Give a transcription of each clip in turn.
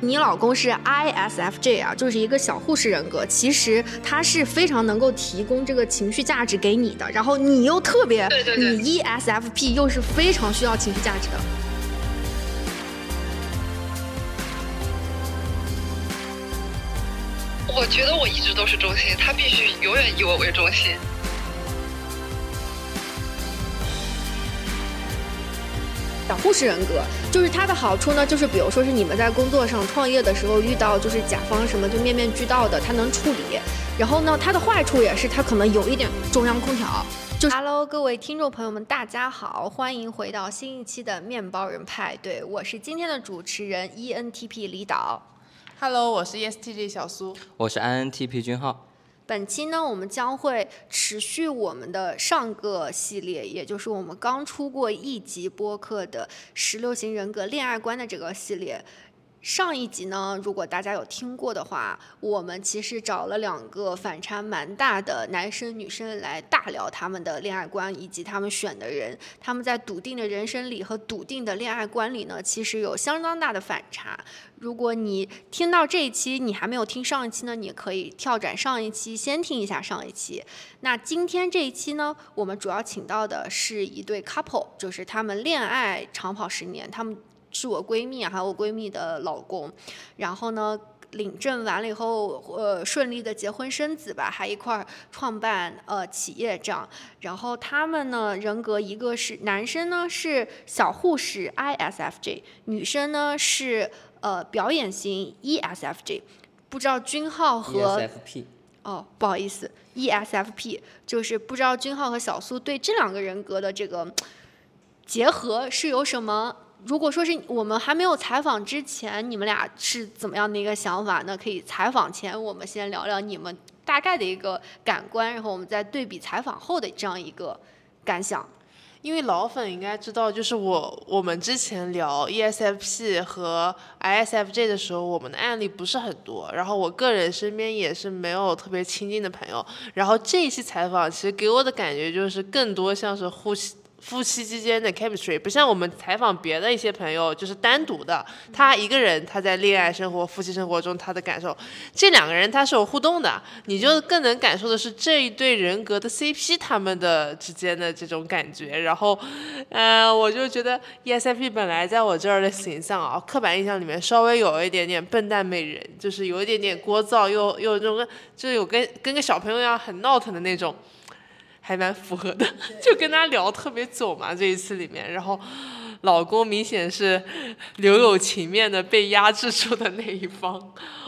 你老公是 ISFJ 啊，就是一个小护士人格，其实他是非常能够提供这个情绪价值给你的。然后你又特别，你 ESFP 又是非常需要情绪价值的。我觉得我一直都是中心，他必须永远以我为中心。小护士人格就是它的好处呢，就是比如说是你们在工作上创业的时候遇到就是甲方什么就面面俱到的，他能处理。然后呢，它的坏处也是它可能有一点中央空调。就 Hello，各位听众朋友们，大家好，欢迎回到新一期的面包人派对，我是今天的主持人 ENTP 李导。Hello，我是 ESTJ 小苏，我是 INTP 君浩。本期呢，我们将会持续我们的上个系列，也就是我们刚出过一集播客的十六型人格恋爱观的这个系列。上一集呢，如果大家有听过的话，我们其实找了两个反差蛮大的男生女生来大聊他们的恋爱观以及他们选的人。他们在笃定的人生里和笃定的恋爱观里呢，其实有相当大的反差。如果你听到这一期，你还没有听上一期呢，你可以跳转上一期，先听一下上一期。那今天这一期呢，我们主要请到的是一对 couple，就是他们恋爱长跑十年，他们。是我闺蜜，还有我闺蜜的老公，然后呢，领证完了以后，呃，顺利的结婚生子吧，还一块儿创办呃企业这样。然后他们呢，人格一个是男生呢是小护士 ISFJ，女生呢是呃表演型 ESFJ。不知道君浩和 ESFP 哦，不好意思，ESFP 就是不知道君浩和小苏对这两个人格的这个结合是有什么？如果说是我们还没有采访之前，你们俩是怎么样的一个想法？那可以采访前我们先聊聊你们大概的一个感官，然后我们再对比采访后的这样一个感想。因为老粉应该知道，就是我我们之前聊 ESFP 和 ISFJ 的时候，我们的案例不是很多，然后我个人身边也是没有特别亲近的朋友。然后这一期采访，其实给我的感觉就是更多像是呼吸。夫妻之间的 chemistry 不像我们采访别的一些朋友，就是单独的，他一个人他在恋爱生活、夫妻生活中他的感受，这两个人他是有互动的，你就更能感受的是这一对人格的 CP 他们的之间的这种感觉。然后，呃，我就觉得 ESFP 本来在我这儿的形象啊，刻板印象里面稍微有一点点笨蛋美人，就是有一点点聒噪，又又那种，就有跟跟个小朋友一样很闹腾的那种。还蛮符合的，就跟他聊特别久嘛，这一次里面，然后老公明显是留有情面的被压制住的那一方，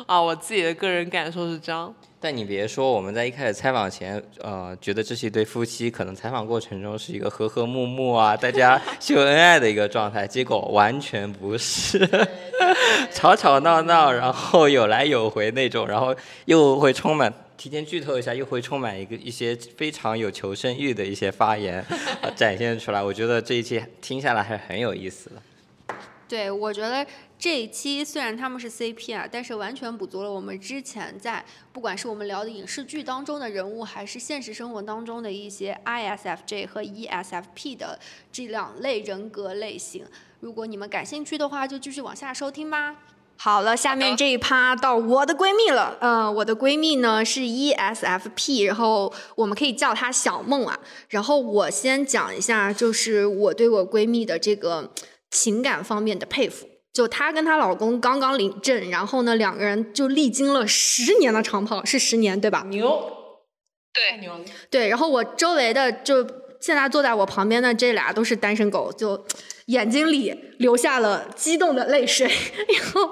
啊，我自己的个人感受是这样。但你别说，我们在一开始采访前，呃，觉得这是一对夫妻，可能采访过程中是一个和和睦睦啊，大家秀恩爱的一个状态，结果完全不是，吵吵闹闹，然后有来有回那种，然后又会充满。提前剧透一下，又会充满一个一些非常有求生欲的一些发言 展现出来。我觉得这一期听下来还是很有意思的。对，我觉得这一期虽然他们是 CP 啊，但是完全补足了我们之前在不管是我们聊的影视剧当中的人物，还是现实生活当中的一些 ISFJ 和 ESFP 的这两类人格类型。如果你们感兴趣的话，就继续往下收听吧。好了，下面这一趴到我的闺蜜了。嗯，我的闺蜜呢是 ESFP，然后我们可以叫她小梦啊。然后我先讲一下，就是我对我闺蜜的这个情感方面的佩服。就她跟她老公刚刚领证，然后呢两个人就历经了十年的长跑，是十年对吧？牛，对，牛，对。然后我周围的就现在坐在我旁边的这俩都是单身狗，就。眼睛里流下了激动的泪水，然后，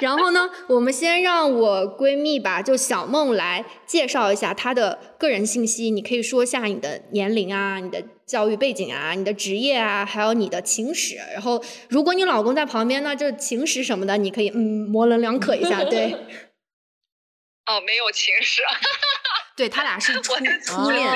然后呢？我们先让我闺蜜吧，就小梦来介绍一下她的个人信息。你可以说一下你的年龄啊，你的教育背景啊，你的职业啊，还有你的情史。然后，如果你老公在旁边呢，就情史什么的，你可以嗯模棱两可一下，对。哦，没有情史。对他俩是初 初恋。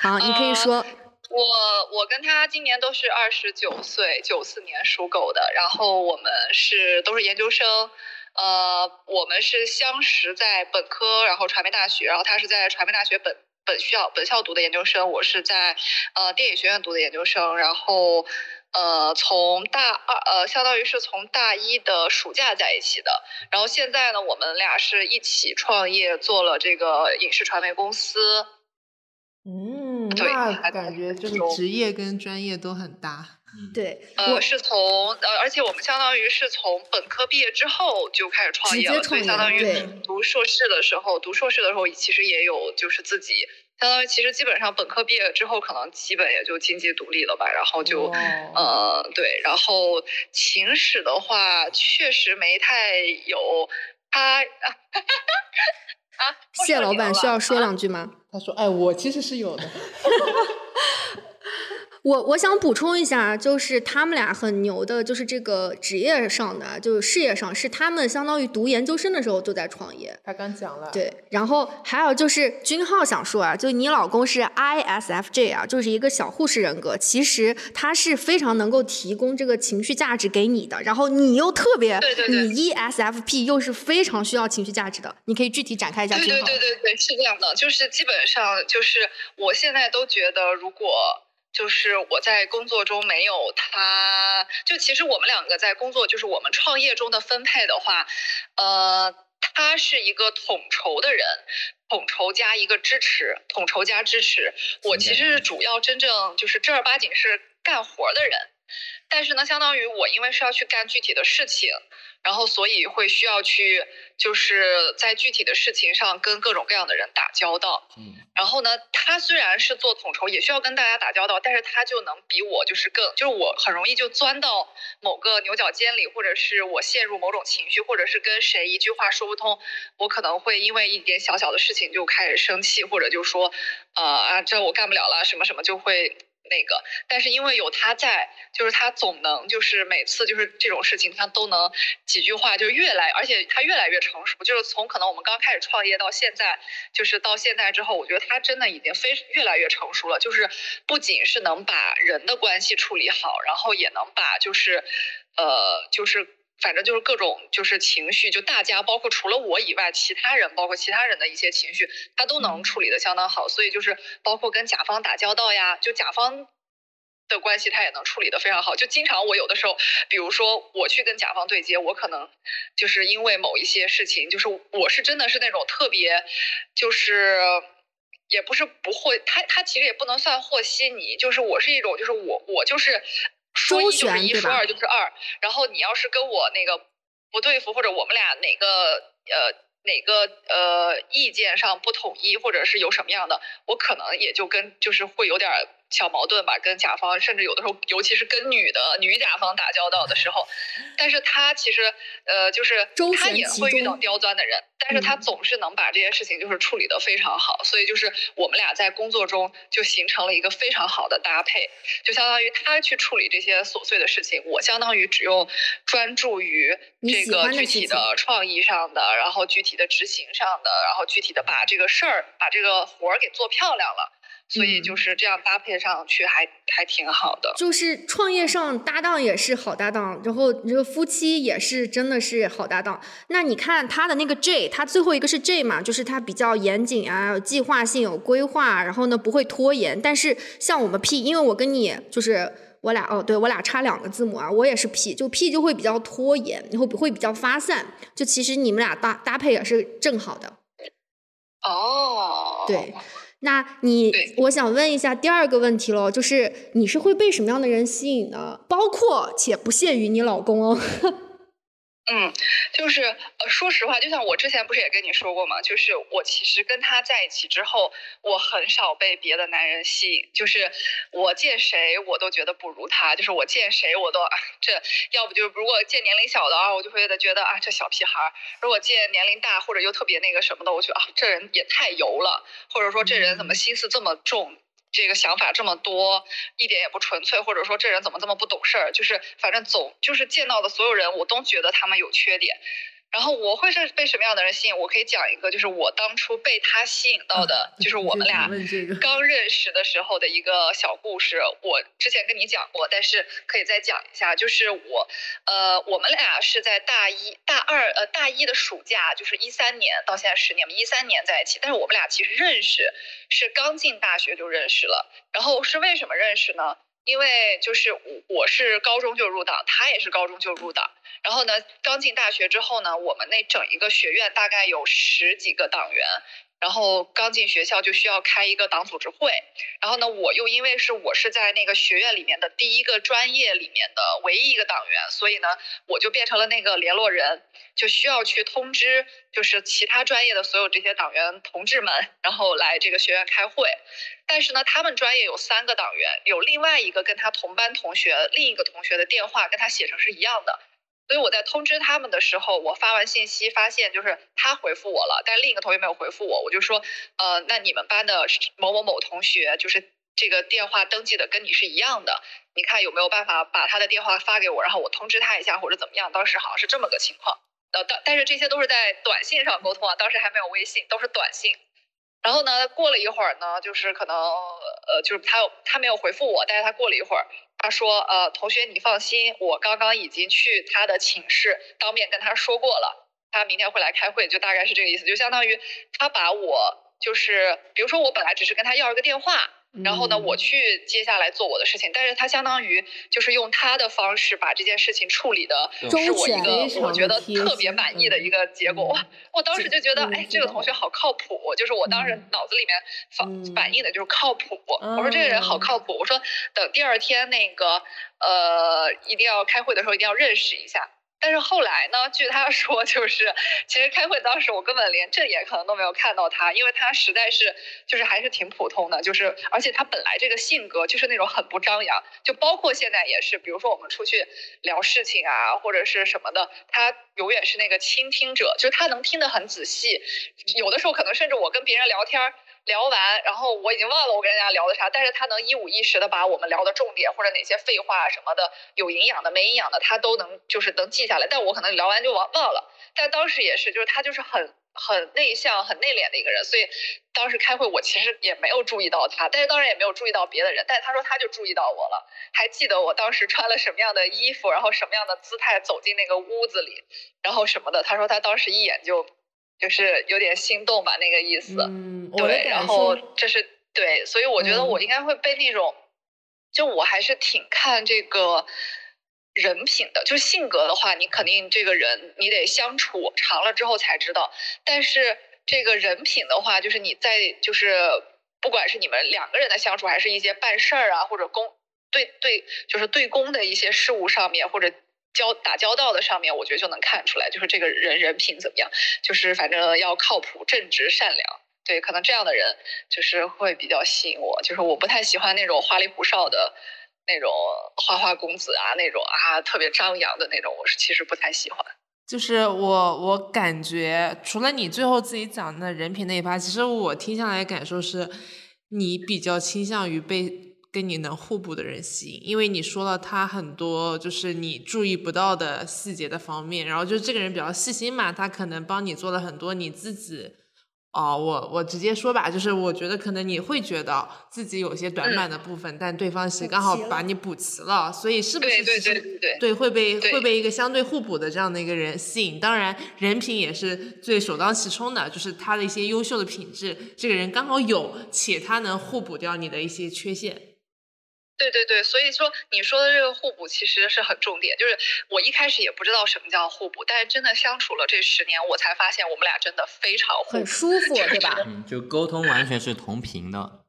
好，你可以说。我我跟他今年都是二十九岁，九四年属狗的，然后我们是都是研究生，呃，我们是相识在本科，然后传媒大学，然后他是在传媒大学本本校本校读的研究生，我是在呃电影学院读的研究生，然后呃，从大二呃，相当于是从大一的暑假在一起的。然后现在呢，我们俩是一起创业，做了这个影视传媒公司。嗯，对那还感觉就是职业跟专业都很搭。对，呃，我是从呃，而且我们相当于是从本科毕业之后就开始创业了，所直接创业以相当于读硕士的时候，读硕士的时候其实也有就是自己，相当于其实基本上本科毕业之后，可能基本也就经济独立了吧，然后就。哦呃，对，然后秦史的话，确实没太有他 啊。谢老板需要说啊两句吗？他说：“哎，我其实是有的。我我想补充一下，就是他们俩很牛的，就是这个职业上的，就是事业上，是他们相当于读研究生的时候就在创业。他刚讲了，，对，然后还有就是君浩想说啊，就你老公是 ISFJ 啊，就是一个小护士人格，其实他是非常能够提供这个情绪价值给你的，然后你又特别，对对对你 ESFP 又是非常需要情绪价值的，你可以具体展开一下对对。对对对，是这样的，就是基本上就是我现在都觉得，如果就是我在工作中没有他，就其实我们两个在工作，就是我们创业中的分配的话，呃，他是一个统筹的人，统筹加一个支持，统筹加支持。我其实是主要真正就是正儿八经是干活的人，但是呢，相当于我因为是要去干具体的事情，然后所以会需要去就是在具体的事情上跟各种各样的人打交道。嗯，然后呢，他虽然是做统筹，也需要跟大家打交道，但是他就能比我就是更，就是我很容易就钻到某个牛角尖里，或者是我陷入某种情绪，或者是跟谁一句话说不通，我可能会因为一点小小的事情就开始生气，或者就说，呃啊，这我干不了了，什么什么就会。那个，但是因为有他在，就是他总能，就是每次就是这种事情，他都能几句话就越来，而且他越来越成熟，就是从可能我们刚开始创业到现在，就是到现在之后，我觉得他真的已经非越来越成熟了，就是不仅是能把人的关系处理好，然后也能把就是，呃，就是。反正就是各种就是情绪，就大家包括除了我以外，其他人包括其他人的一些情绪，他都能处理的相当好。所以就是包括跟甲方打交道呀，就甲方的关系他也能处理的非常好。就经常我有的时候，比如说我去跟甲方对接，我可能就是因为某一些事情，就是我是真的是那种特别就是。也不是不和他，他其实也不能算和稀泥，就是我是一种，就是我我就是说一周就是一，说二就是二，然后你要是跟我那个不对付，或者我们俩哪个呃哪个呃意见上不统一，或者是有什么样的，我可能也就跟就是会有点儿小矛盾吧，跟甲方，甚至有的时候，尤其是跟女的女甲方打交道的时候，但是他其实呃就是他也会遇到刁钻的人，但是他嗯总是能把这些事情就是处理得非常好，所以就是我们俩在工作中就形成了一个非常好的搭配，就相当于他去处理这些琐碎的事情，我相当于只用专注于这个具体的创意上的，然后具体的执行上的，然后具体的把这个事儿把这个活儿给做漂亮了。所以嗯就是这样搭配上去还还挺好的。就是创业上搭档也是好搭档，然后这个夫妻也是真的是好搭档。那你看他的那个 J，他最后一个是 J 嘛，就是他比较严谨啊，有计划性，有规划，然后呢不会拖延。但是像我们 P，因为我跟你就是我俩哦，对我俩差两个字母啊，我也是 P，就 P 就会比较拖延，然后会比较发散。就其实你们俩搭搭配也是正好的。哦，对，那你我想问一下第二个问题喽，就是你是会被什么样的人吸引呢？包括且不限于你老公哦。嗯，就是呃，说实话，就像我之前不是也跟你说过吗？就是我其实跟他在一起之后，我很少被别的男人吸引，就是我见谁我都觉得不如他，就是我见谁我都啊，这要不就是如果见年龄小的啊，我就会觉得啊这小屁孩儿；如果见年龄大或者又特别那个什么的，我觉得啊这人也太油了，或者说这人怎么心思这么重。这个想法这么多，一点也不纯粹，或者说这人怎么这么不懂事儿？就是反正总就是见到的所有人，我都觉得他们有缺点。然后我会是被什么样的人吸引？我可以讲一个，就是我当初被他吸引到的，就是我们俩刚认识的时候的一个小故事。我之前跟你讲过，但是可以再讲一下。就是我，呃，我们俩是在大一、大二，呃，大一的暑假，就是一三年到现在十年嘛，一三年在一起。但是我们俩其实认识是刚进大学就认识了。然后是为什么认识呢？因为就是我我是高中就入党，他也是高中就入党。然后呢，刚进大学之后呢，我们那整一个学院大概有十几个党员。然后刚进学校就需要开一个党组织会，然后呢，我又因为是我是在那个学院里面的第一个专业里面的唯一一个党员，所以呢，我就变成了那个联络人，就需要去通知就是其他专业的所有这些党员同志们，然后来这个学院开会。但是呢，他们专业有三个党员，有另外一个跟他同班同学另一个同学的电话跟他写成是一样的。所以我在通知他们的时候，我发完信息发现就是他回复我了，但另一个同学没有回复我，我就说，呃，那你们班的某某某同学就是这个电话登记的跟你是一样的，你看有没有办法把他的电话发给我，然后我通知他一下或者怎么样？当时好像是这么个情况，呃，但但是这些都是在短信上沟通啊，当时还没有微信，都是短信。然后呢，过了一会儿呢，就是可能呃，就是他他没有回复我，但是他过了一会儿。他说：“呃，同学，你放心，我刚刚已经去他的寝室当面跟他说过了，他明天会来开会，就大概是这个意思，就相当于他把我就是，比如说我本来只是跟他要了个电话。”然后呢，我去接下来做我的事情，但是他相当于就是用他的方式把这件事情处理的，是我一个我觉得特别满意的一个结果。我当时就觉得，哎，这个同学好靠谱，就是我当时脑子里面反反应的就是靠谱。我说这个人好靠谱，我说等第二天那个呃一定要开会的时候一定要认识一下。但是后来呢？据他 说，就是其实开会当时我根本连正眼可能都没有看到他，因为他实在是就是还是挺普通的，就是而且他本来这个性格就是那种很不张扬，就包括现在也是，比如说我们出去聊事情啊或者是什么的，他永远是那个倾听者，就是他能听得很仔细，有的时候可能甚至我跟别人聊天。聊完，然后我已经忘了我跟人家聊的啥，但是他能一五一十的把我们聊的重点或者哪些废话什么的，有营养的没营养的，他都能就是能记下来。但我可能聊完就忘忘了。但当时也是，就是他就是很很内向、很内敛的一个人，所以当时开会我其实也没有注意到他，但是当然也没有注意到别的人。但是他说他就注意到我了，还记得我当时穿了什么样的衣服，然后什么样的姿态走进那个屋子里，然后什么的。他说他当时一眼就。就是有点心动吧，那个意思。嗯，对，然后这是对，所以我觉得我应该会被那种，就我还是挺看这个人品的。就性格的话，你肯定这个人你得相处长了之后才知道。但是这个人品的话，就是你在就是不管是你们两个人的相处，还是一些办事儿啊，或者公对对，就是对公的一些事物上面，或者。交打交道的上面，我觉得就能看出来，就是这个人人品怎么样，就是反正要靠谱、正直、善良，对，可能这样的人就是会比较吸引我。就是我不太喜欢那种花里胡哨的那种花花公子啊，那种啊特别张扬的那种，我是其实不太喜欢。就是我我感觉，除了你最后自己讲的人品那一趴，其实我听下来感受是，你比较倾向于被。跟你能互补的人吸引，因为你说了他很多就是你注意不到的细节的方面，然后就是这个人比较细心嘛，他可能帮你做了很多你自己。哦，我我直接说吧，就是我觉得可能你会觉得自己有些短板的部分，但对方是刚好把你补齐了，所以是不是对对对会被会被一个相对互补的这样的一个人吸引？当然，人品也是最首当其冲的，就是他的一些优秀的品质，这个人刚好有，且他能互补掉你的一些缺陷。对对对，所以说你说的这个互补其实是很重点。就是我一开始也不知道什么叫互补，但是真的相处了这十年，我才发现我们俩真的非常互补，很舒服，对吧？嗯，就沟通完全是同频的。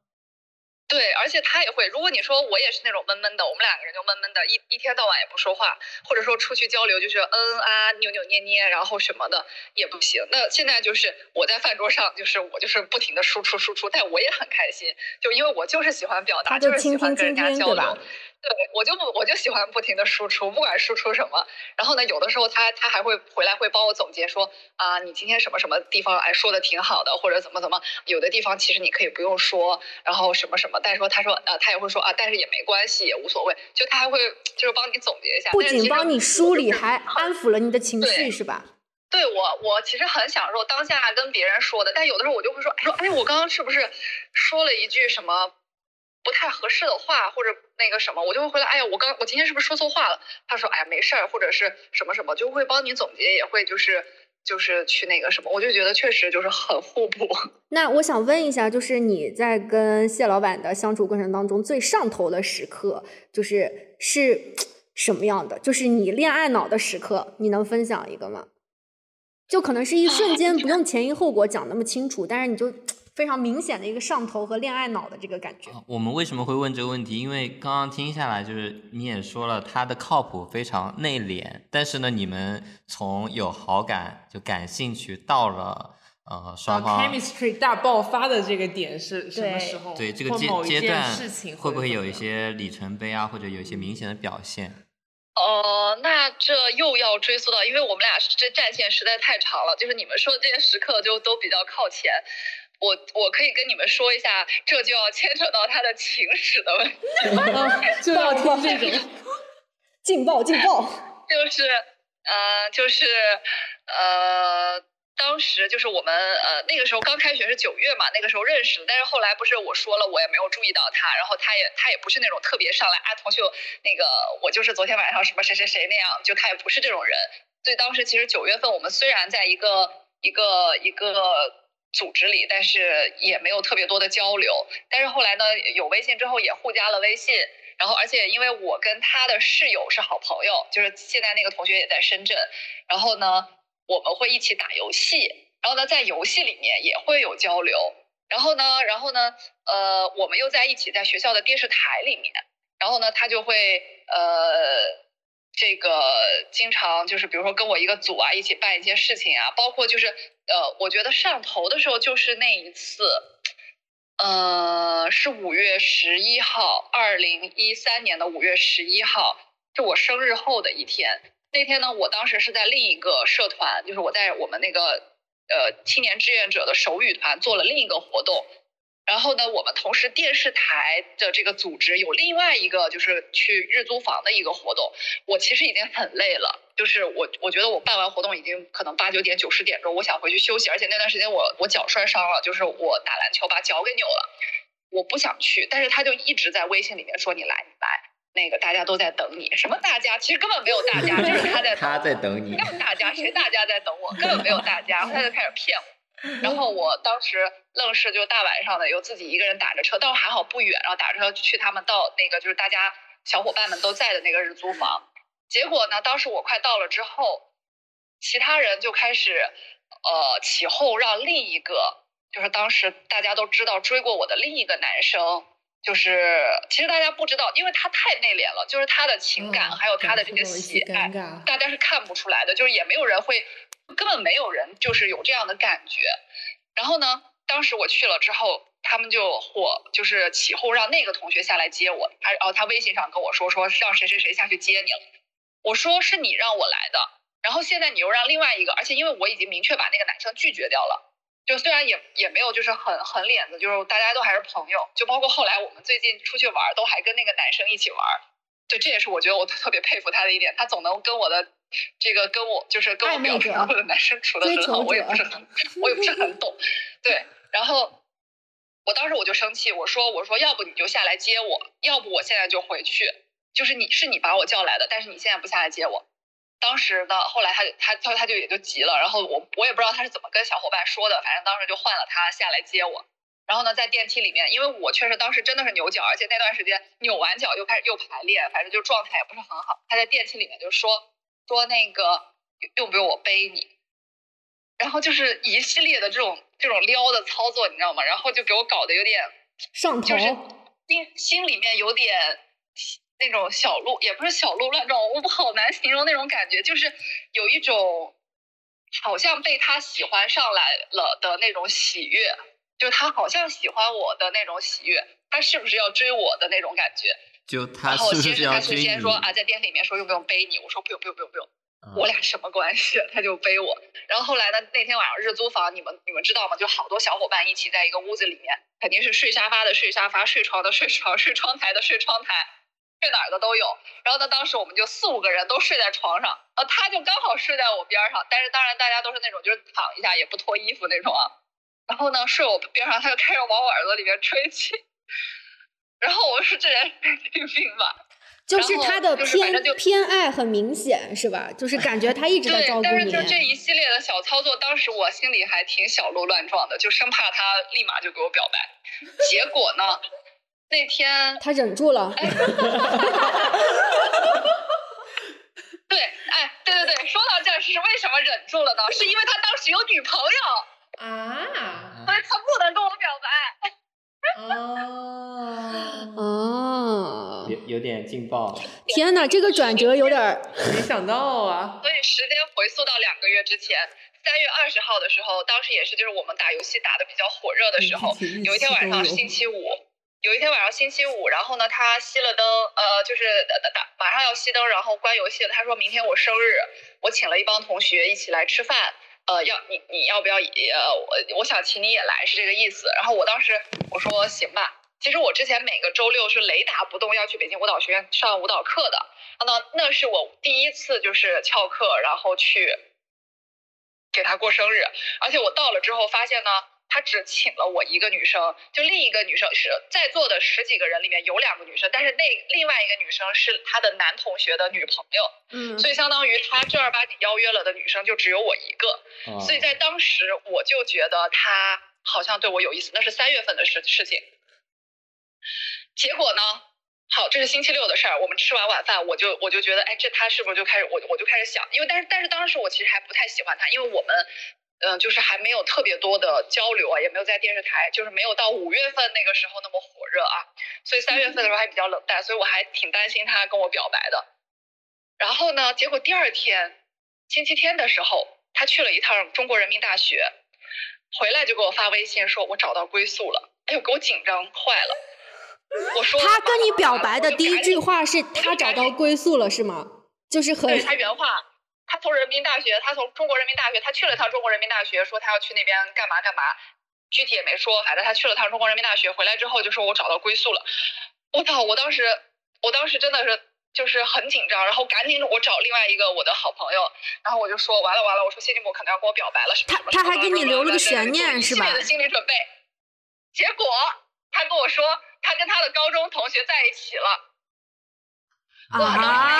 对，而且他也会。如果你说我也是那种闷闷的，我们两个人就闷闷的，一一天到晚也不说话，或者说出去交流就是嗯啊扭扭捏捏，然后什么的也不行。那现在就是我在饭桌上，就是我就是不停的输出输出，但我也很开心，就因为我就是喜欢表达，就是喜欢跟人家交流。对，我就不，我就喜欢不停的输出，不管输出什么。然后呢，有的时候他他还会回来会帮我总结说啊，你今天什么什么地方哎说的挺好的，或者怎么怎么，有的地方其实你可以不用说，然后什么什么。但是说他说呃，他也会说啊，但是也没关系，也无所谓。就他还会就是帮你总结一下，不仅帮你梳理，还 安抚了你的情绪，是吧？对我，我其实很享受当下跟别人说的，但有的时候我就会说说，哎，我刚刚是不是说了一句什么？不太合适的话，或者那个什么，我就会回来。哎呀，我刚我今天是不是说错话了？他说，哎呀，没事儿，或者是什么什么，就会帮你总结，也会就是就是去那个什么，我就觉得确实就是很互补。那我想问一下，就是你在跟谢老板的相处过程当中，最上头的时刻，就是是什么样的？就是你恋爱脑的时刻，你能分享一个吗？就可能是一瞬间，不用前因后果讲那么清楚，但是你就非常明显的一个上头和恋爱脑的这个感觉。我们为什么会问这个问题？因为刚刚听下来，就是你也说了，他的靠谱非常内敛，但是呢，你们从有好感就感兴趣到了呃双方 chemistry 大爆发的这个点是什么时候？对这个阶阶段事情会不会有一些里程碑啊，或者有一些明显的表现？呃，那这又要追溯到，因为我们俩这战线实在太长了，就是你们说的这些时刻就都比较靠前。我我可以跟你们说一下，这就要牵扯到他的情史的问题。就要听这种。劲爆劲爆！就是呃，就是呃，当时就是我们呃那个时候刚开学是九月嘛，那个时候认识的，但是后来不是我说了，我也没有注意到他，然后他也他也不是那种特别上来啊，同学那个我就是昨天晚上什么谁谁谁那样，就他也不是这种人，所以当时其实九月份我们虽然在一个一个一个。组织里，但是也没有特别多的交流。但是后来呢，有微信之后也互加了微信。然后，而且因为我跟他的室友是好朋友，就是现在那个同学也在深圳。然后呢，我们会一起打游戏。然后呢，在游戏里面也会有交流。然后呢，然后呢，呃，我们又在一起在学校的电视台里面。然后呢，他就会呃。这个经常就是，比如说跟我一个组啊，一起办一些事情啊，包括就是，呃，我觉得上头的时候就是那一次，呃，是五月十一号，二零一三年的五月十一号，是我生日后的一天。那天呢，我当时是在另一个社团，就是我在我们那个呃青年志愿者的手语团做了另一个活动。然后呢，我们同时电视台的这个组织有另外一个就是去日租房的一个活动。我其实已经很累了，就是我我觉得我办完活动已经可能八九点九十点钟，我想回去休息。而且那段时间我我脚摔伤了，就是我打篮球把脚给扭了，我不想去。但是他就一直在微信里面说你来你来，那个大家都在等你。什么大家？其实根本没有大家，就是他在 他在等你。没有大家，谁大家在等我？根本没有大家。他就开始骗我。然后我当时愣是就大晚上的，又自己一个人打着车，但是还好不远，然后打着车去他们到那个就是大家小伙伴们都在的那个日租房。结果呢，当时我快到了之后，其他人就开始呃起哄，让另一个就是当时大家都知道追过我的另一个男生，就是其实大家不知道，因为他太内敛了，就是他的情感还有他的这个喜爱，大家是看不出来的，就是也没有人会。根本没有人就是有这样的感觉，然后呢，当时我去了之后，他们就火就是起哄让那个同学下来接我，他然后他微信上跟我说说让谁谁谁下去接你了，我说是你让我来的，然后现在你又让另外一个，而且因为我已经明确把那个男生拒绝掉了，就虽然也也没有就是很很脸子，就是大家都还是朋友，就包括后来我们最近出去玩都还跟那个男生一起玩，对，这也是我觉得我特别佩服他的一点，他总能跟我的。这个跟我就是跟我表示我的男生处的很好，我也不是很，我也不是很懂，对。然后我当时我就生气，我说我说要不你就下来接我，要不我现在就回去。就是你是你把我叫来的，但是你现在不下来接我。当时呢，后来他他他他就也就急了，然后我我也不知道他是怎么跟小伙伴说的，反正当时就换了他下来接我。然后呢，在电梯里面，因为我确实当时真的是扭脚，而且那段时间扭完脚又开始又排练，反正就状态也不是很好。他在电梯里面就说。说那个用不用我背你？然后就是一系列的这种这种撩的操作，你知道吗？然后就给我搞得有点上头，就是心心里面有点那种小鹿，也不是小鹿乱撞，我好难形容那种感觉，就是有一种好像被他喜欢上来了的那种喜悦，就他好像喜欢我的那种喜悦，他是不是要追我的那种感觉？就他然后先是他是先说啊，在电梯里面说用不用背你，我说不用不用不用不用，我俩什么关系？他就背我。然后后来呢，那天晚上日租房，你们你们知道吗？就好多小伙伴一起在一个屋子里面，肯定是睡沙发的睡沙发，睡床的睡床，睡窗台的睡窗台，睡哪儿的都有。然后呢，当时我们就四五个人都睡在床上，呃，他就刚好睡在我边上，但是当然大家都是那种就是躺一下也不脱衣服那种啊。然后呢，睡我边上，他就开始往我耳朵里面吹气。然后我说这人神经病吧，就是他的偏就是反正就偏爱很明显，是吧？就是感觉他一直在对照，顾你但是就。这一系列的小操作，当时我心里还挺小鹿乱撞的，就生怕他立马就给我表白。结果呢，那天他忍住了，对，哎，对对对，说到这儿是为什么忍住了呢？是因为他当时有女朋友，啊，所 以他不能跟我表白。哦，哦，有有点劲爆。天哪，这个转折有点儿，没想到啊，所以时间回溯到两个月之前，三月二十号的时候，当时也是就是我们打游戏打的比较火热的时候，有一天晚上星期五，有一天晚上星期五，然后呢，他熄了灯，呃，就是打打打马上要熄灯，然后关游戏了。他说明天我生日，我请了一帮同学一起来吃饭。呃，要你你要不要呃我我想请你也来是这个意思。然后我当时我说行吧。其实我之前每个周六是雷打不动要去北京舞蹈学院上舞蹈课的，那那是我第一次就是翘课，然后去给他过生日。而且我到了之后发现呢，他只请了我一个女生，就另一个女生是在座的十几个人里面有两个女生，但是那另外一个女生是他的男同学的女朋友，嗯所以相当于他正儿八经邀约了的女生就只有我一个。啊所以在当时我就觉得他好像对我有意思，那是三月份的事事情。结果呢，好，这是星期六的事儿。我们吃完晚饭，我就我就觉得，哎，这他是不是就开始我我就开始想，因为但是但是当时我其实还不太喜欢他，因为我们。嗯，就是还没有特别多的交流啊，也没有在电视台，就是没有到五月份那个时候那么火热啊，所以三月份的时候还比较冷淡，所以我还挺担心他跟我表白的。然后呢，结果第二天星期天的时候，他去了一趟中国人民大学，回来就给我发微信说，我找到归宿了。哎呦，给我紧张坏了。我说他跟你表白的第一句话，是他找到归宿了，是吗？就是很对他原话，他从人民大学，他从中国人民大学，他去了趟中国人民大学，说他要去那边干嘛干嘛，具体也没说，反正他去了趟中国人民大学，回来之后就说我找到归宿了。我操！我当时，我当时真的是就是很紧张，然后赶紧我找另外一个我的好朋友，然后我就说完了完了，我说谢金博可能要跟我表白了，什么什么他他还给你留了个悬念是吧的心理准备。结果他跟我说，他跟他的高中同学在一起了。啊，就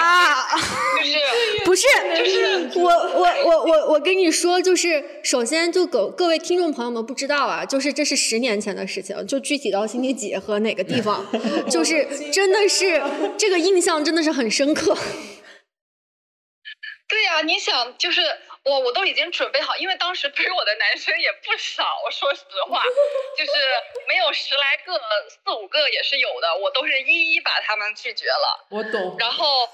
是就是，我我我我我跟你说，就是首先就各各位听众朋友们不知道啊，就是这是十年前的事情，就具体到星期几和哪个地方，就是真的是这个印象真的是很深刻。对呀、你想，就是我我都已经准备好，因为当时追我的男生也不少，说实话，就是没有十来个，四五个也是有的，我都是一一把他们拒绝了。我懂。然后，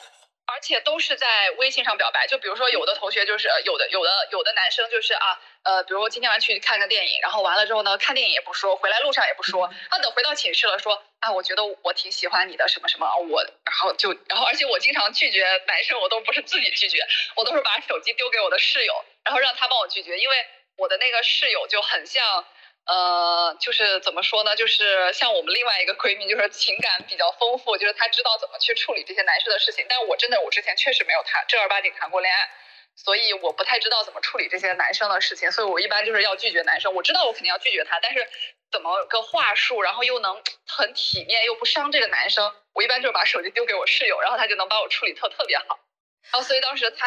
而且都是在微信上表白。就比如说，有的同学就是呃有的有的有的男生就是啊，呃，比如我今天晚上去看个电影，然后完了之后呢，看电影也不说，回来路上也不说，他，等回到寝室了说啊，我觉得我挺喜欢你的什么什么，我然后就然后而且我经常拒绝男生，我都不是自己拒绝，我都是把手机丢给我的室友，然后让他帮我拒绝，因为我的那个室友就很像。呃，就是怎么说呢？就是像我们另外一个闺蜜，就是情感比较丰富，就是她知道怎么去处理这些男生的事情。但我真的，我之前确实没有谈正儿八经谈过恋爱，所以我不太知道怎么处理这些男生的事情。所以我一般就是要拒绝男生。我知道我肯定要拒绝他，但是怎么个话术，然后又能很体面又不伤这个男生，我一般就是把手机丢给我室友，然后他就能把我处理特特别好。然后所以当时他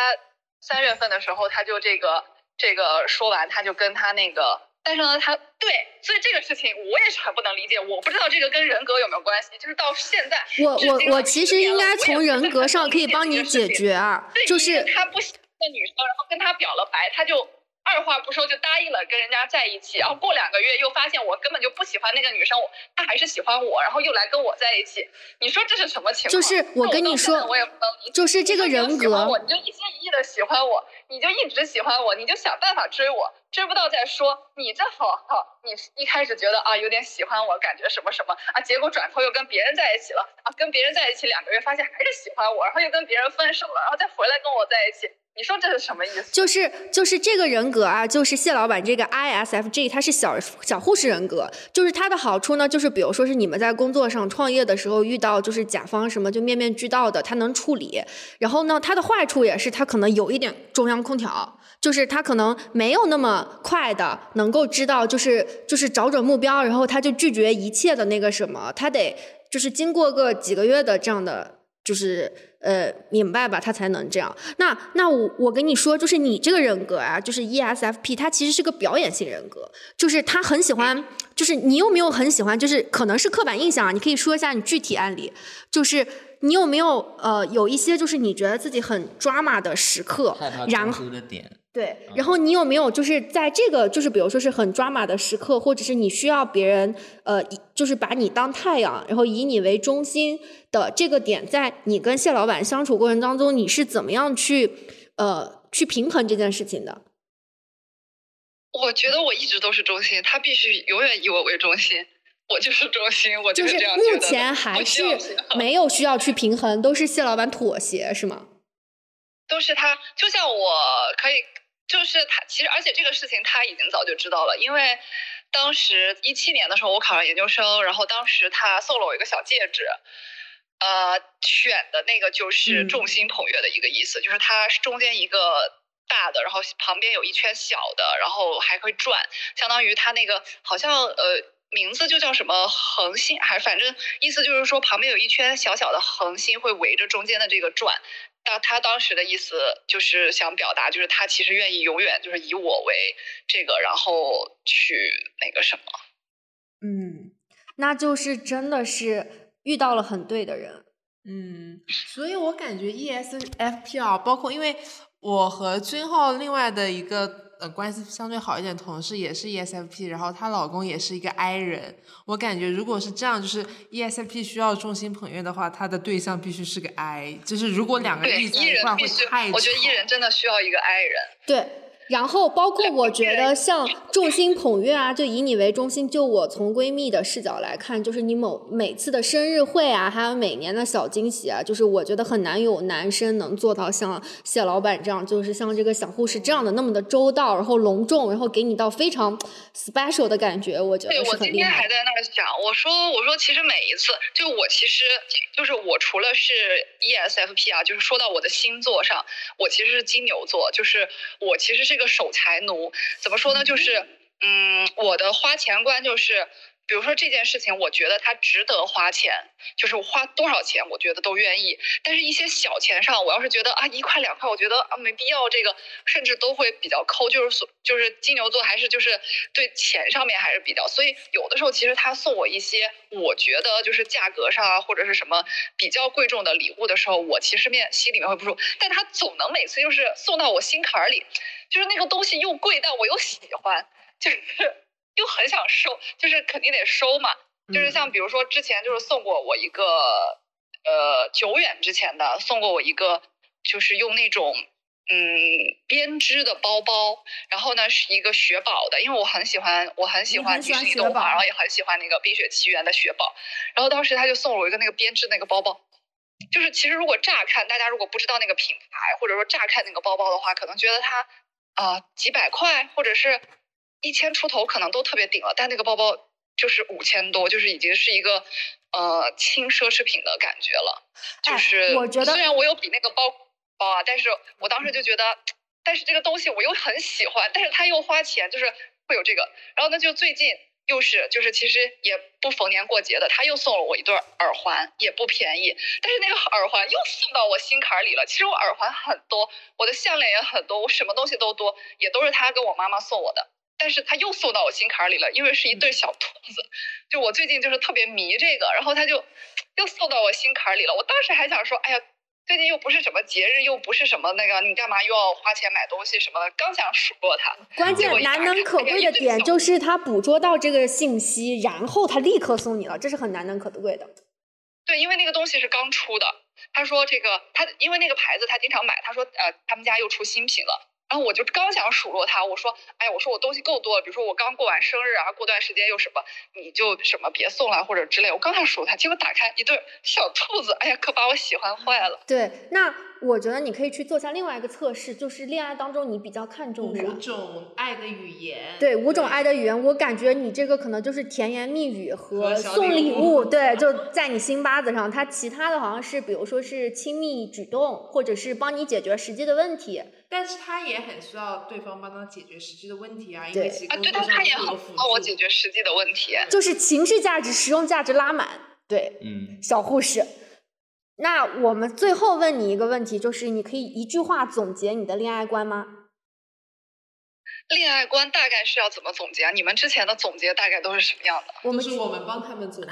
三月份的时候，他就这个这个说完，他就跟他那个，但是呢，他对，所以这个事情我也是很不能理解，我不知道这个跟人格有没有关系，就是到现在，我我我其实应该从人格上可以帮你解决啊，就是他不喜欢的女生，然后跟他表了白，他就二话不说就答应了跟人家在一起，然后过两个月又发现我根本就不喜欢那个女生，我他还是喜欢我，然后又来跟我在一起，你说这是什么情况？就是我跟你说我也不能理解。就是这个人格你就一心一意的喜欢我，你就一直喜欢我，你就想办法追我，追不到再说。你这好好，你一开始觉得啊有点喜欢我，感觉什么什么啊，结果转头又跟别人在一起了啊，跟别人在一起两个月，发现还是喜欢我，然后又跟别人分手了，然后再回来跟我在一起，你说这是什么意思？就是就是这个人格啊，就是谢老板这个 ISFJ，他是小小护士人格，就是它的好处呢，就是比如说是你们在工作上创业的时候遇到就是甲方什么就面面俱到的，他能处理。然后呢，它的坏处也是他可能有一点中央空调，就是他可能没有那么快的能够知道，就是就是找准目标，然后他就拒绝一切的那个什么，他得就是经过个几个月的这样的就是呃明白吧，他才能这样。那那我我跟你说，就是你这个人格啊，就是 ESFP，他其实是个表演性人格，就是他很喜欢，就是你有没有很喜欢，就是可能是刻板印象啊，你可以说一下你具体案例，就是你有没有呃有一些就是你觉得自己很 drama 的时刻，然后的点。对，然后你有没有就是在这个就是比如说是很抓马的时刻，或者是你需要别人呃，就是把你当太阳，然后以你为中心的这个点，在你跟谢老板相处过程当中，你是怎么样去呃去平衡这件事情的？我觉得我一直都是中心，他必须永远以我为中心，我就是中心，我就是这样目前还是没有需要去平衡，都是谢老板妥协是吗？都是他，就像我可以。就是他，其实而且这个事情他已经早就知道了，因为当时一七年的时候我考上研究生，然后当时他送了我一个小戒指，呃，选的那个就是众星捧月的一个意思，就是它是中间一个大的，然后旁边有一圈小的，然后还会转，相当于它那个好像呃名字就叫什么恒星，还反正意思就是说旁边有一圈小小的恒星会围着中间的这个转。他他当时的意思就是想表达，就是他其实愿意永远就是以我为这个，然后去那个什么。嗯，那就是真的是遇到了很对的人。嗯，所以我感觉 ESFP 啊，包括因为我和君浩另外的一个。呃，关系相对好一点，同事也是 ESFP，然后她老公也是一个 I 人。我感觉如果是这样，就是 ESFP 需要众星捧月的话，他的对象必须是个 I，就是如果两个人在一块会太我觉得 E 人真的需要一个 I 人。对。然后包括我觉得像众星捧月啊，就以你为中心。就我从闺蜜的视角来看，就是你某每次的生日会啊，还有每年的小惊喜啊，就是我觉得很难有男生能做到像谢老板这样，就是像这个小护士这样的那么的周到，然后隆重，然后给你到非常 special 的感觉。我觉得是很厉害。我今天还在那儿想，我说我说其实每一次，就我其实就是我除了是 ESFP 啊，就是说到我的星座上，我其实是金牛座，就是我其实是。这个守财奴怎么说呢？就是，嗯，我的花钱观就是。比如说这件事情，我觉得它值得花钱，就是花多少钱，我觉得都愿意。但是，一些小钱上，我要是觉得啊一块两块，我觉得啊没必要，这个甚至都会比较抠。就是所就是金牛座还是就是对钱上面还是比较，所以有的时候其实他送我一些我觉得就是价格上啊或者是什么比较贵重的礼物的时候，我其实面心里面会不舒服。但他总能每次就是送到我心坎儿里，就是那个东西又贵，但我又喜欢，就是。又很想收，就是肯定得收嘛。就是像比如说之前就是送过我一个，呃，久远之前的送过我一个，就是用那种嗯编织的包包，然后呢是一个雪宝的，因为我很喜欢我很喜欢迪士尼动画，然后也很喜欢那个冰雪奇缘的雪宝。然后当时他就送了我一个那个编织那个包包，就是其实如果乍看大家如果不知道那个品牌，或者说乍看那个包包的话，可能觉得它啊几百块或者是。一千出头可能都特别顶了，但那个包包就是五千多，就是已经是一个呃轻奢侈品的感觉了。就是我觉得虽然我有比那个包包啊，但是我当时就觉得，但是这个东西我又很喜欢，但是他又花钱，就是会有这个。然后呢，就最近又是就是其实也不逢年过节的，他又送了我一对耳环，也不便宜，但是那个耳环又送到我心坎里了。其实我耳环很多，我的项链也很多，我什么东西都多，也都是他跟我妈妈送我的。但是他又送到我心坎里了，因为是一对小兔子，就我最近就是特别迷这个，然后他就又送到我心坎里了。我当时还想说，哎呀，最近又不是什么节日，又不是什么那个，你干嘛又要花钱买东西什么的？刚想数落他，关键难能可贵的点就是他捕捉到这个信息，然后他立刻送你了，这是很难能可贵的。对，因为那个东西是刚出的，他说这个他因为那个牌子他经常买，他说呃他们家又出新品了。然后我就刚想数落他，我说，哎，我说我东西够多了，比如说我刚过完生日啊，过段时间又什么，你就什么别送了或者之类。我刚想数落他，结果打开一对小兔子，哎呀，可把我喜欢坏了。对，那我觉得你可以去做下另外一个测试，就是恋爱当中你比较看重五种爱的语言。对，五种爱的语言，我感觉你这个可能就是甜言蜜语和送礼物，对，就在你心巴子上。他其他的好像是，比如说是亲密举动，或者是帮你解决实际的问题。但是他也很需要对方帮他解决实际的问题啊，因为其啊，对他他也很帮我解决实际的问题，就是情绪价值、实用价值拉满，对，嗯，小护士。那我们最后问你一个问题，就是你可以一句话总结你的恋爱观吗？恋爱观大概是要怎么总结啊？你们之前的总结大概都是什么样的？我们是我们帮他们总结。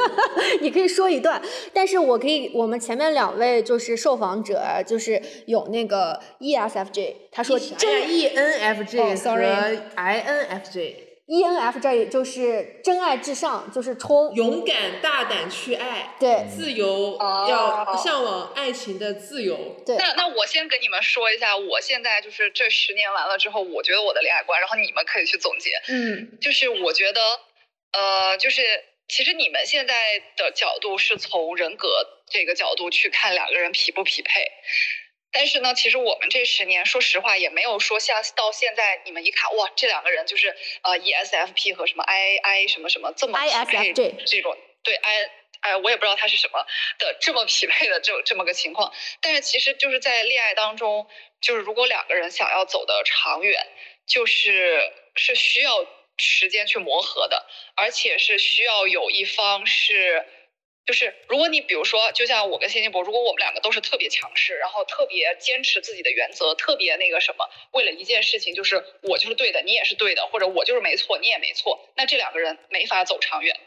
你可以说一段，但是我可以，我们前面两位就是受访者，就是有那个 ESFJ，他说真 ENFJ，sorry 和 INFJ。ENFJ 就是真爱至上，就是冲勇敢大胆去爱，对自由哦要向往爱情的自由。对那那我先跟你们说一下，我现在就是这十年完了之后，我觉得我的恋爱观，然后你们可以去总结。嗯就是我觉得，呃，就是其实你们现在的角度是从人格这个角度去看两个人匹不匹配，但是呢，其实我们这十年，说实话也没有说像到现在你们一看哇，这两个人就是呃 ESFP 和什么 I I 什么什么这么匹配这种对 I。哎，我也不知道他是什么的这么匹配的这这么个情况，但是其实就是在恋爱当中，就是如果两个人想要走得长远，就是是需要时间去磨合的，而且是需要有一方是，就是如果你比如说，就像我跟谢金博，如果我们两个都是特别强势，然后特别坚持自己的原则，特别那个什么，为了一件事情就是我就是对的，你也是对的，或者我就是没错，你也没错，那这两个人没法走长远。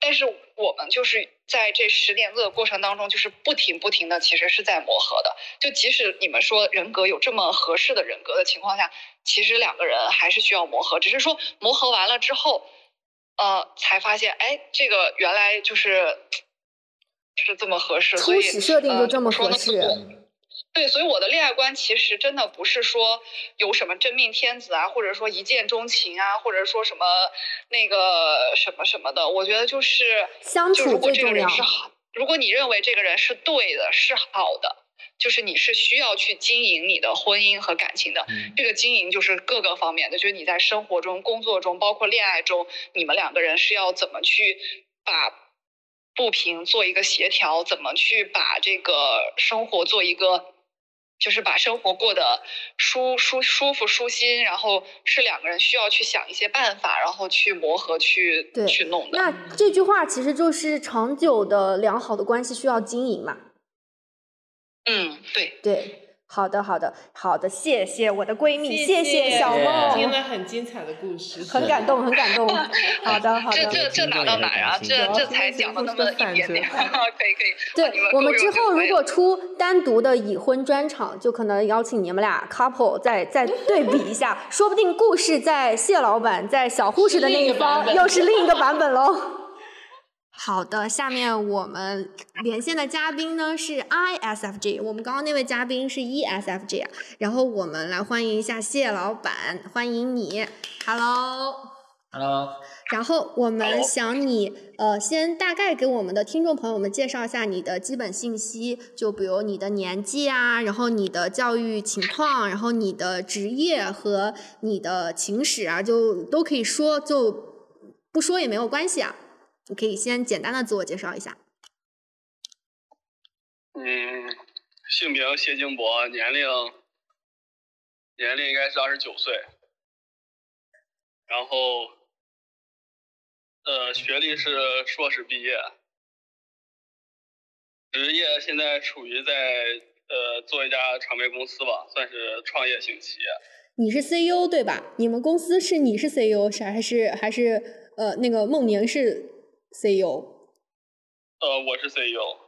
但是我们就是在这十年的过程当中，就是不停不停的，其实是在磨合的。就即使你们说人格有这么合适的人格的情况下，其实两个人还是需要磨合，只是说磨合完了之后，呃，才发现，哎，这个原来就是是这么合适，所以初始设定就这么呃说呢合适我对，所以我的恋爱观其实真的不是说有什么真命天子啊，或者说一见钟情啊，或者说什么那个什么什么的。我觉得就是相处就如果这个最重要人是好，如果你认为这个人是对的，是好的，就是你是需要去经营你的婚姻和感情的。嗯这个经营就是各个方面的，就是你在生活中、工作中，包括恋爱中，你们两个人是要怎么去把不平做一个协调，怎么去把这个生活做一个，就是把生活过得舒舒舒服舒心，然后是两个人需要去想一些办法，然后去磨合去对去弄的。那这句话其实就是长久的良好的关系需要经营嘛。嗯，对。对，好的，好的，好的，谢谢我的闺蜜，谢谢小梦，听了很精彩的故事，很感动，很感动。好的，好的。这这这哪到哪儿啊？这这才讲了那么一点点，可以可以。对我们之后如果出单独的已婚专场，就可能邀请你们俩 couple 再再对比一下，说不定故事在谢老板在小护士的那一方又是另一个版本喽。好的，下面我们连线的嘉宾呢是 ISFG，我们刚刚那位嘉宾是 ESFG，啊，然后我们来欢迎一下谢老板，欢迎你，Hello。Hello，然后我们想你呃，先大概给我们的听众朋友们介绍一下你的基本信息，就比如你的年纪啊，然后你的教育情况，然后你的职业和你的情史啊，就都可以说，就不说也没有关系啊。你可以先简单的自我介绍一下。嗯，姓名谢金博，年龄年龄应该是二十九岁，然后呃学历是硕士毕业，职业现在处于在呃做一家传媒公司吧，算是创业型企业。你是 CEO 对吧？你们公司是你是 CEO 是还是还是呃那个孟宁是 CEO？呃，我是 CEO，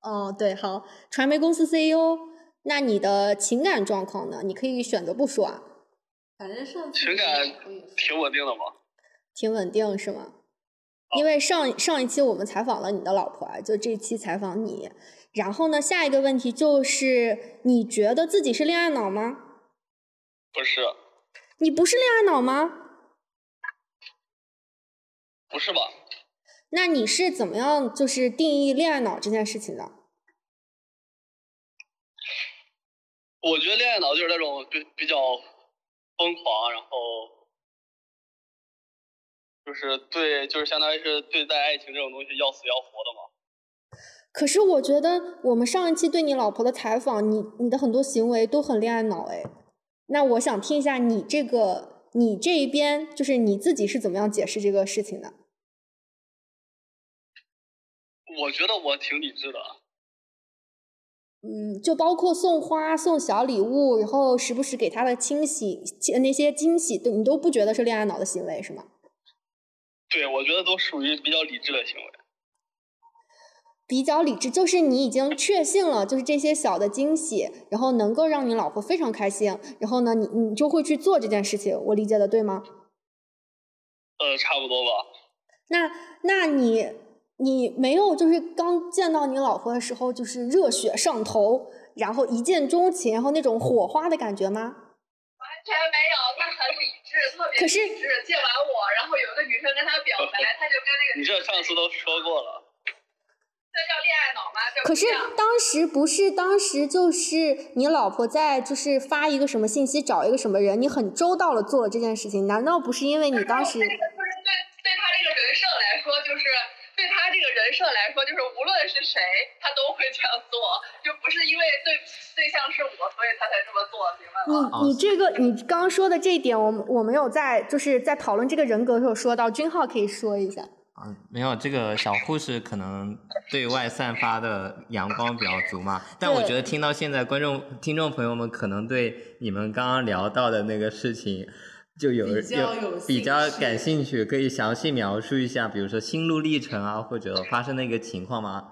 哦，对，好，传媒公司 CEO，那你的情感状况呢？你可以选择不说啊，反正上情感挺稳定的嘛。挺稳定是吗？因为上上一期我们采访了你的老婆啊，就这期采访你。然后呢，下一个问题就是，你觉得自己是恋爱脑吗？不是，你不是恋爱脑吗？不是吧？那你是怎么样就是定义恋爱脑这件事情的？我觉得恋爱脑就是那种比比较疯狂，然后就是对，就是相当于是对待爱情这种东西要死要活的嘛。可是我觉得我们上一期对你老婆的采访，你你的很多行为都很恋爱脑哎。那我想听一下你这个你这一边，就是你自己是怎么样解释这个事情的？我觉得我挺理智的，嗯，就包括送花、送小礼物，然后时不时给他的惊喜，那些惊喜，都你都不觉得是恋爱脑的行为是吗？对，我觉得都属于比较理智的行为。比较理智，就是你已经确信了，就是这些小的惊喜，然后能够让你老婆非常开心，然后呢，你你就会去做这件事情。我理解的对吗？呃，差不多吧。那那你你没有就是刚见到你老婆的时候，就是热血上头，然后一见钟情，然后那种火花的感觉吗？完全没有，他很理智，特别可是理智。见完我，然后有一个女生跟他表白，他就跟那个你这上次都说过了。这叫恋爱脑吗？这可是当时不是当时就是你老婆在就是发一个什么信息找一个什么人，你很周到了做了这件事情，难道不是因为你当时这个就是对对他这个人设来说，就是对他这个人设来说，就是无论是谁，他都会这样做，就不是因为对对象是我，所以他才这么做，明白吗？你你这个你刚刚说的这一点，我们我没有在就是在讨论这个人格的时候说到，君浩可以说一下。啊，没有这个小护士可能对外散发的阳光比较足嘛，但我觉得听到现在观众听众朋友们可能对你们刚刚聊到的那个事情就有比较有比较感兴趣，可以详细描述一下，比如说心路历程啊，或者发生的一个情况吗？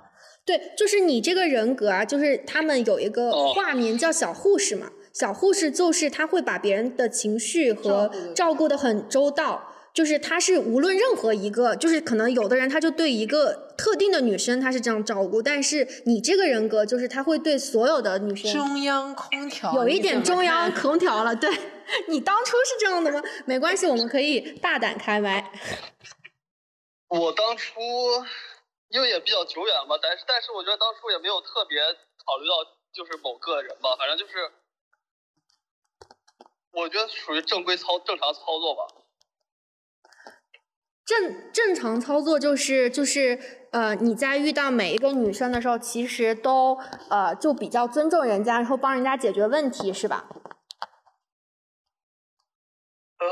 对，就是你这个人格啊，就是他们有一个哦化名叫小护士嘛。小护士就是他会把别人的情绪和照顾的很周到，就是他是无论任何一个，就是可能有的人他就对一个特定的女生他是这样照顾，但是你这个人格就是他会对所有的女生中央空调有一点中央空调了。对你当初是这样的吗？没关系，我们可以大胆开麦。我当初因为也比较久远嘛，但是但是我觉得当初也没有特别考虑到就是某个人吧，反正就是我觉得属于正规操正常操作吧。正正常操作就是就是呃，你在遇到每一个女生的时候，其实都呃就比较尊重人家，然后帮人家解决问题，是吧？呃，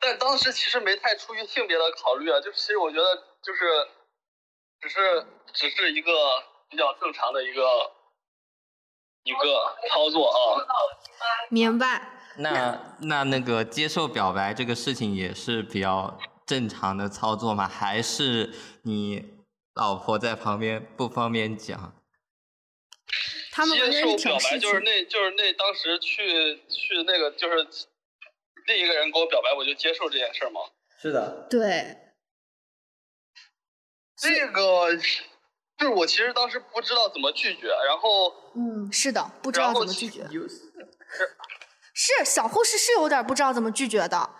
但当时其实没太出于性别的考虑啊，就其实我觉得就是只是只是一个比较正常的一个一个操作啊。明白。那那那个接受表白这个事情也是比较正常的操作吗？还是你老婆在旁边不方便讲？他们完接受表白就是。那就是那当时去去那个就是另一个人跟我表白，我就接受这件事儿嘛。是的，对，这个就是我其实当时不知道怎么拒绝，然后嗯，是的，不知道怎么拒绝。有是小护士是有点不知道怎么拒绝的。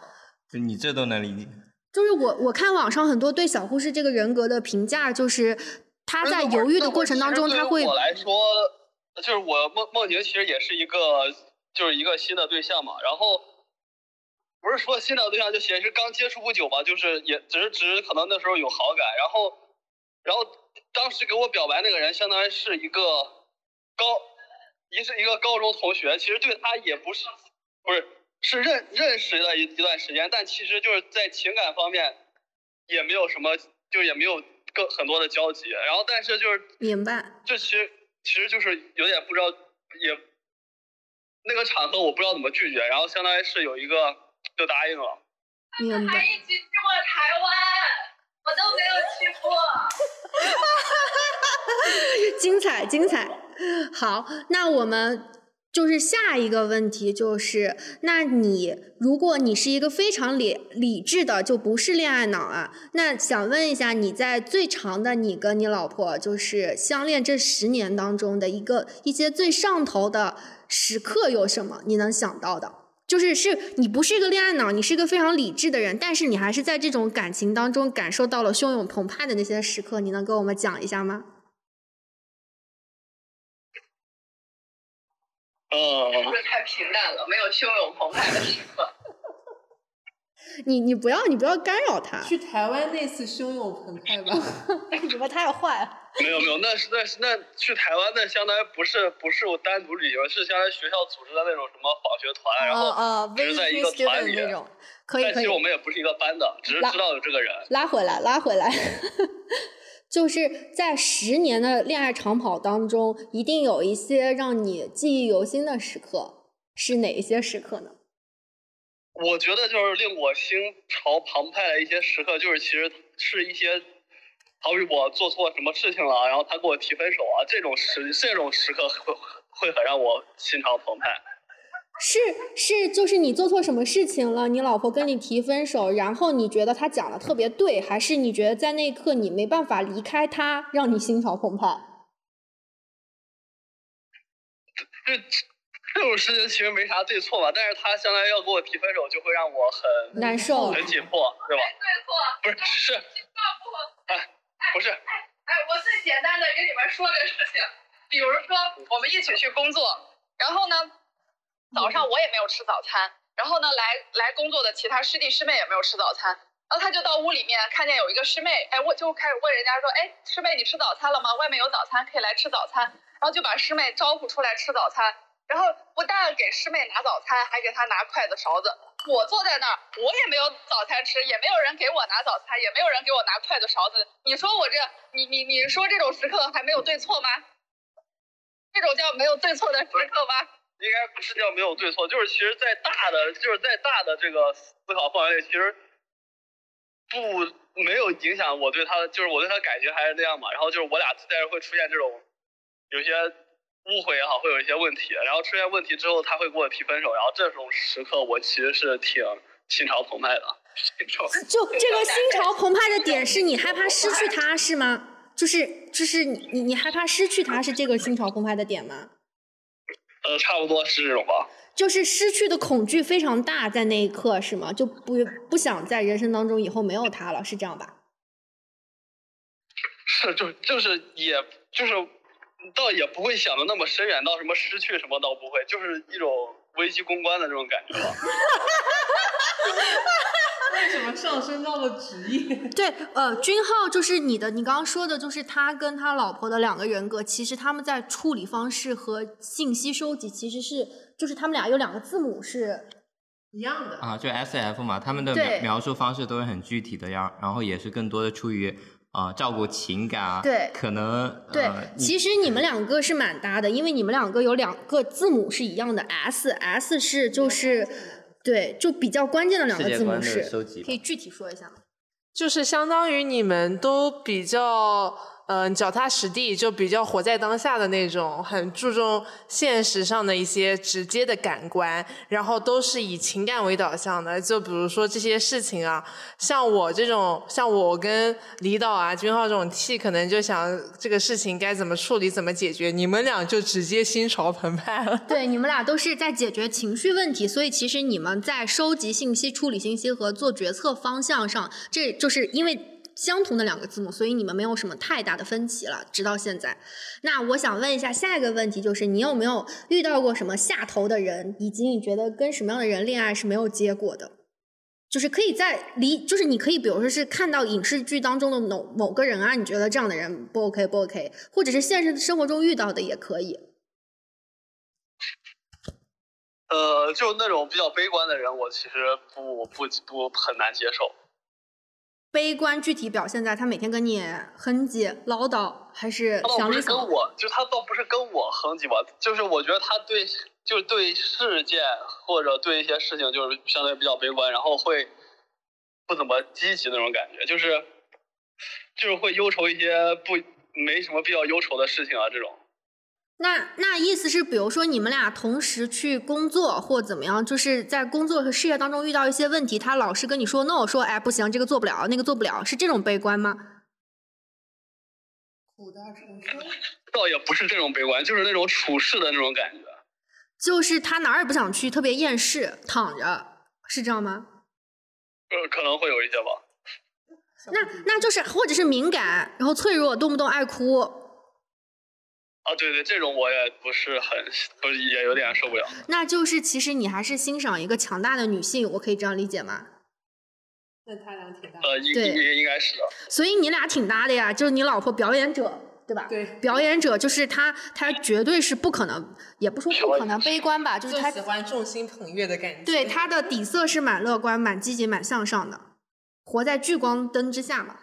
就你这都能理解。就是我我看网上很多对小护士这个人格的评价，就是他在犹豫的过程当中，他会我来说，就是我梦梦婷其实也是一个就是一个新的对象嘛，然后不是说新找对象，就显示刚接触不久吧，就是也只是只是可能那时候有好感，然后然后当时给我表白那个人，相当于是一个高一是一个高中同学，其实对他也不是不是是认认识了一一段时间，但其实就是在情感方面也没有什么，就也没有更很多的交集，然后但是就是明白。这其实其实就是有点不知道，也那个场合我不知道怎么拒绝，然后相当于是有一个就答应了。明白。还一起去过台湾，我都没有去过。精彩精彩。好，那我们就是下一个问题就是，那你如果你是一个非常理理智的，就不是恋爱脑啊，那想问一下，你在最长的你跟你老婆就是相恋这十年当中的一个一些最上头的时刻有什么？你能想到的？就是是你不是一个恋爱脑，你是一个非常理智的人，但是你还是在这种感情当中感受到了汹涌澎湃的那些时刻，你能跟我们讲一下吗？嗯，这太平淡了，没有汹涌澎湃的时刻。你你不要你不要干扰他，去台湾那次汹涌澎湃吧。你们太坏了。没有没有，那是那是那去台湾那相当于不是不是我单独旅游，是相当于学校组织的那种什么访学团，然后呃只是在一个团里那种，可以可以但其实我们也不是一个班的，只是知道有这个人。拉回来拉回来。就是在十年的恋爱长跑当中，一定有一些让你记忆犹新的时刻，是哪一些时刻呢？我觉得就是令我心潮澎湃的一些时刻，就是其实是一些，好比我做错什么事情了，然后他给我提分手啊，这种时这种时刻会会很让我心潮澎湃。是是，就是你做错什么事情了，你老婆跟你提分手，然后你觉得他讲的特别对，还是你觉得在那一刻你没办法离开他，让你心潮澎湃？这这种事情其实没啥对错吧，但是他相当于要给我提分手，就会让我很难受。很紧迫，对吧？对错不是是，哎，不是，哎，我最简单的给你们说个事情，比如说我们一起去工作，然后呢，早上我也没有吃早餐，然后呢，来来工作的其他师弟师妹也没有吃早餐，然后他就到屋里面看见有一个师妹，哎，我就开始问人家说，哎，师妹你吃早餐了吗？外面有早餐可以来吃早餐，然后就把师妹招呼出来吃早餐，然后不但给师妹拿早餐，还给她拿筷子勺子。我坐在那儿，我也没有早餐吃，也没有人给我拿早餐，也没有人给我拿筷子勺子。你说我这，你你你说这种时刻还没有对错吗？这种叫没有对错的时刻吗？应该不是叫没有对错，就是其实，在大的就是在大的这个思考范围内，其实不没有影响我对他，就是我对他感觉还是那样嘛。然后就是我俩但是会出现这种有些误会也好，会有一些问题。然后出现问题之后，他会给我提分手。然后这种时刻，我其实是挺心潮澎湃的。就这个心潮澎湃的点，是你害怕失去他是吗？就是就是你你你害怕失去他是这个心潮澎湃的点吗？呃，差不多是这种吧。就是失去的恐惧非常大，在那一刻是吗？就不不想在人生当中以后没有他了，是这样吧？是，就就是也就是倒也不会想的那么深远，到什么失去什么倒不会，就是一种危机公关的这种感觉吧。为什么上升到了职业？对，呃，君浩就是你的，你刚刚说的就是他跟他老婆的两个人格，其实他们在处理方式和信息收集其实是，就是他们俩有两个字母是一样的。啊，就 S F 嘛，他们的对描描述方式都是很具体的呀，然后也是更多的出于啊、照顾情感啊，对可能对呃，其实你们两个是蛮搭的，因为你们两个有两个字母是一样的，S，S 是就是对，就比较关键的两个字母是，可以具体说一下吗？就是相当于你们都比较嗯、脚踏实地，就比较活在当下的那种，很注重现实上的一些直接的感官，然后都是以情感为导向的。就比如说这些事情啊，像我这种，像我跟李导啊、君浩这种 T，可能就想这个事情该怎么处理、怎么解决，你们俩就直接心潮澎湃了。对，你们俩都是在解决情绪问题，所以其实你们在收集信息、处理信息和做决策方向上，这就是因为相同的两个字母，所以你们没有什么太大的分歧了，直到现在。那我想问一下，下一个问题就是，你有没有遇到过什么下头的人，以及你觉得跟什么样的人恋爱是没有结果的？就是可以在离，就是你可以，比如说是看到影视剧当中的某某个人啊，你觉得这样的人不 OK 不 OK，或者是现实生活中遇到的也可以。呃，就那种比较悲观的人，我其实不不不很难接受。悲观具体表现在他每天跟你哼唧唠叨，还是他倒不是想你想跟我，就他倒不是跟我哼唧吧，就是我觉得他对，就是对事件或者对一些事情，就是相对比较悲观，然后会不怎么积极那种感觉，就是就是会忧愁一些不没什么必要忧愁的事情啊，这种。那那意思是，比如说你们俩同时去工作或怎么样，就是在工作和事业当中遇到一些问题，他老是跟你说 no，说哎不行，这个做不了，那个做不了，是这种悲观吗？倒也不是这种悲观，就是那种处事的那种感觉。就是他哪儿也不想去，特别厌世，躺着，是这样吗？呃，可能会有一些吧。那那就是或者是敏感，然后脆弱，动不动爱哭，啊，对对，这种我也不是很，不是也有点受不了。那就是其实你还是欣赏一个强大的女性，我可以这样理解吗？那他俩挺大。呃，应对应应该是的。所以你俩挺搭的呀，就是你老婆表演者，对吧？对表演者就是她，她绝对是不可能，也不说不可能悲观吧，就是她就喜欢众星捧月的感觉。对她的底色是蛮乐观、蛮积极、蛮向上的，活在聚光灯之下嘛。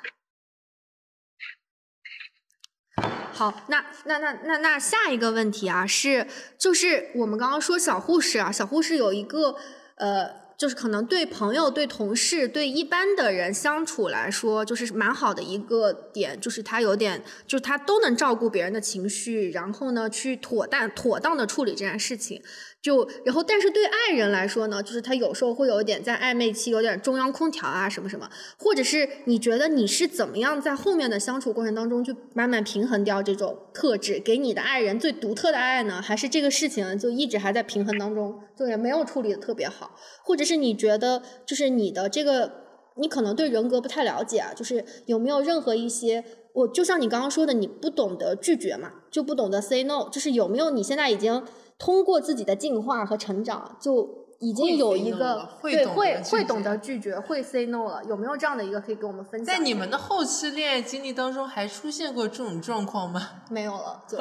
好，那那那那那下一个问题啊，是就是我们刚刚说小护士啊，小护士有一个呃。就是可能对朋友、对同事、对一般的人相处来说，就是蛮好的一个点，就是他有点，就是他都能照顾别人的情绪，然后呢，去妥当、妥当的处理这件事情。就然后，但是对爱人来说呢，就是他有时候会有点在暧昧期，有点中央空调啊什么什么，或者是你觉得你是怎么样在后面的相处过程当中，就慢慢平衡掉这种特质，给你的爱人最独特的爱呢？还是这个事情就一直还在平衡当中，就也没有处理的特别好？或者是你觉得，就是你的这个，你可能对人格不太了解啊，就是有没有任何一些，我就像你刚刚说的，你不懂得拒绝嘛，就不懂得 say no，就是有没有你现在已经。通过自己的进化和成长，就已经有一个对会会懂得拒绝，会 say no 了。有没有这样的一个可以给我们分享？在你们的后期恋爱经历当中，还出现过这种状况吗？没有了，就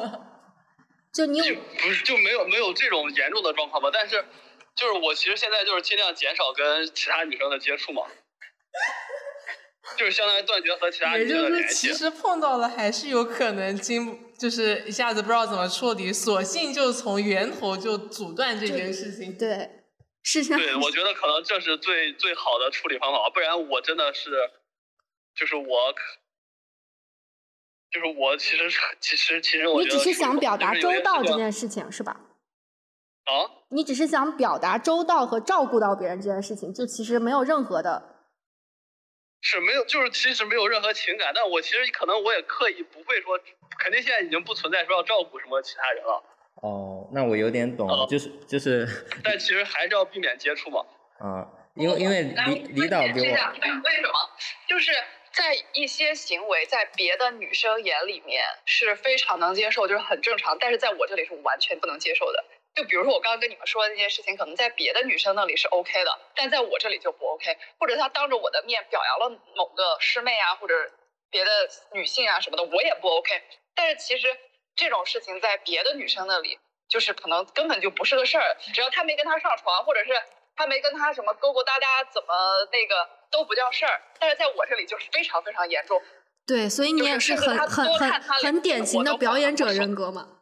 就你有不是就没有没有这种严重的状况吧？但是就是我其实现在就是尽量减少跟其他女生的接触嘛。就是相当于断绝和其他女的联系。其实碰到了还是有可能经，就是一下子不知道怎么处理，索性就从源头就阻断这件事情。对，是这样。对，我觉得可能这是最最好的处理方法，不然我真的是，就是我，就是我其实其实其实我你只是想表达周到这件事情是吧？啊？你只是想表达周到和照顾到别人这件事情，就其实没有任何的。是没有，就是其实没有任何情感，但我其实可能我也刻意不会说，肯定现在已经不存在说要照顾什么其他人了。哦，那我有点懂，就是就是。但其实还是要避免接触嘛。啊，因为因为李李导给我。为什么？就是在一些行为在别的女生眼里面是非常能接受，就是很正常，但是在我这里是完全不能接受的。就比如说我刚刚跟你们说的那件事情，可能在别的女生那里是 OK 的，但在我这里就不 OK。或者他当着我的面表扬了某个师妹啊，或者别的女性啊什么的，我也不 OK。但是其实这种事情在别的女生那里，就是可能根本就不是个事儿。只要他没跟他上床，或者是他没跟他什么勾勾搭搭，怎么那个都不叫事儿。但是在我这里就是非常非常严重。对，所以你也是很很很很典型的表演者人格嘛。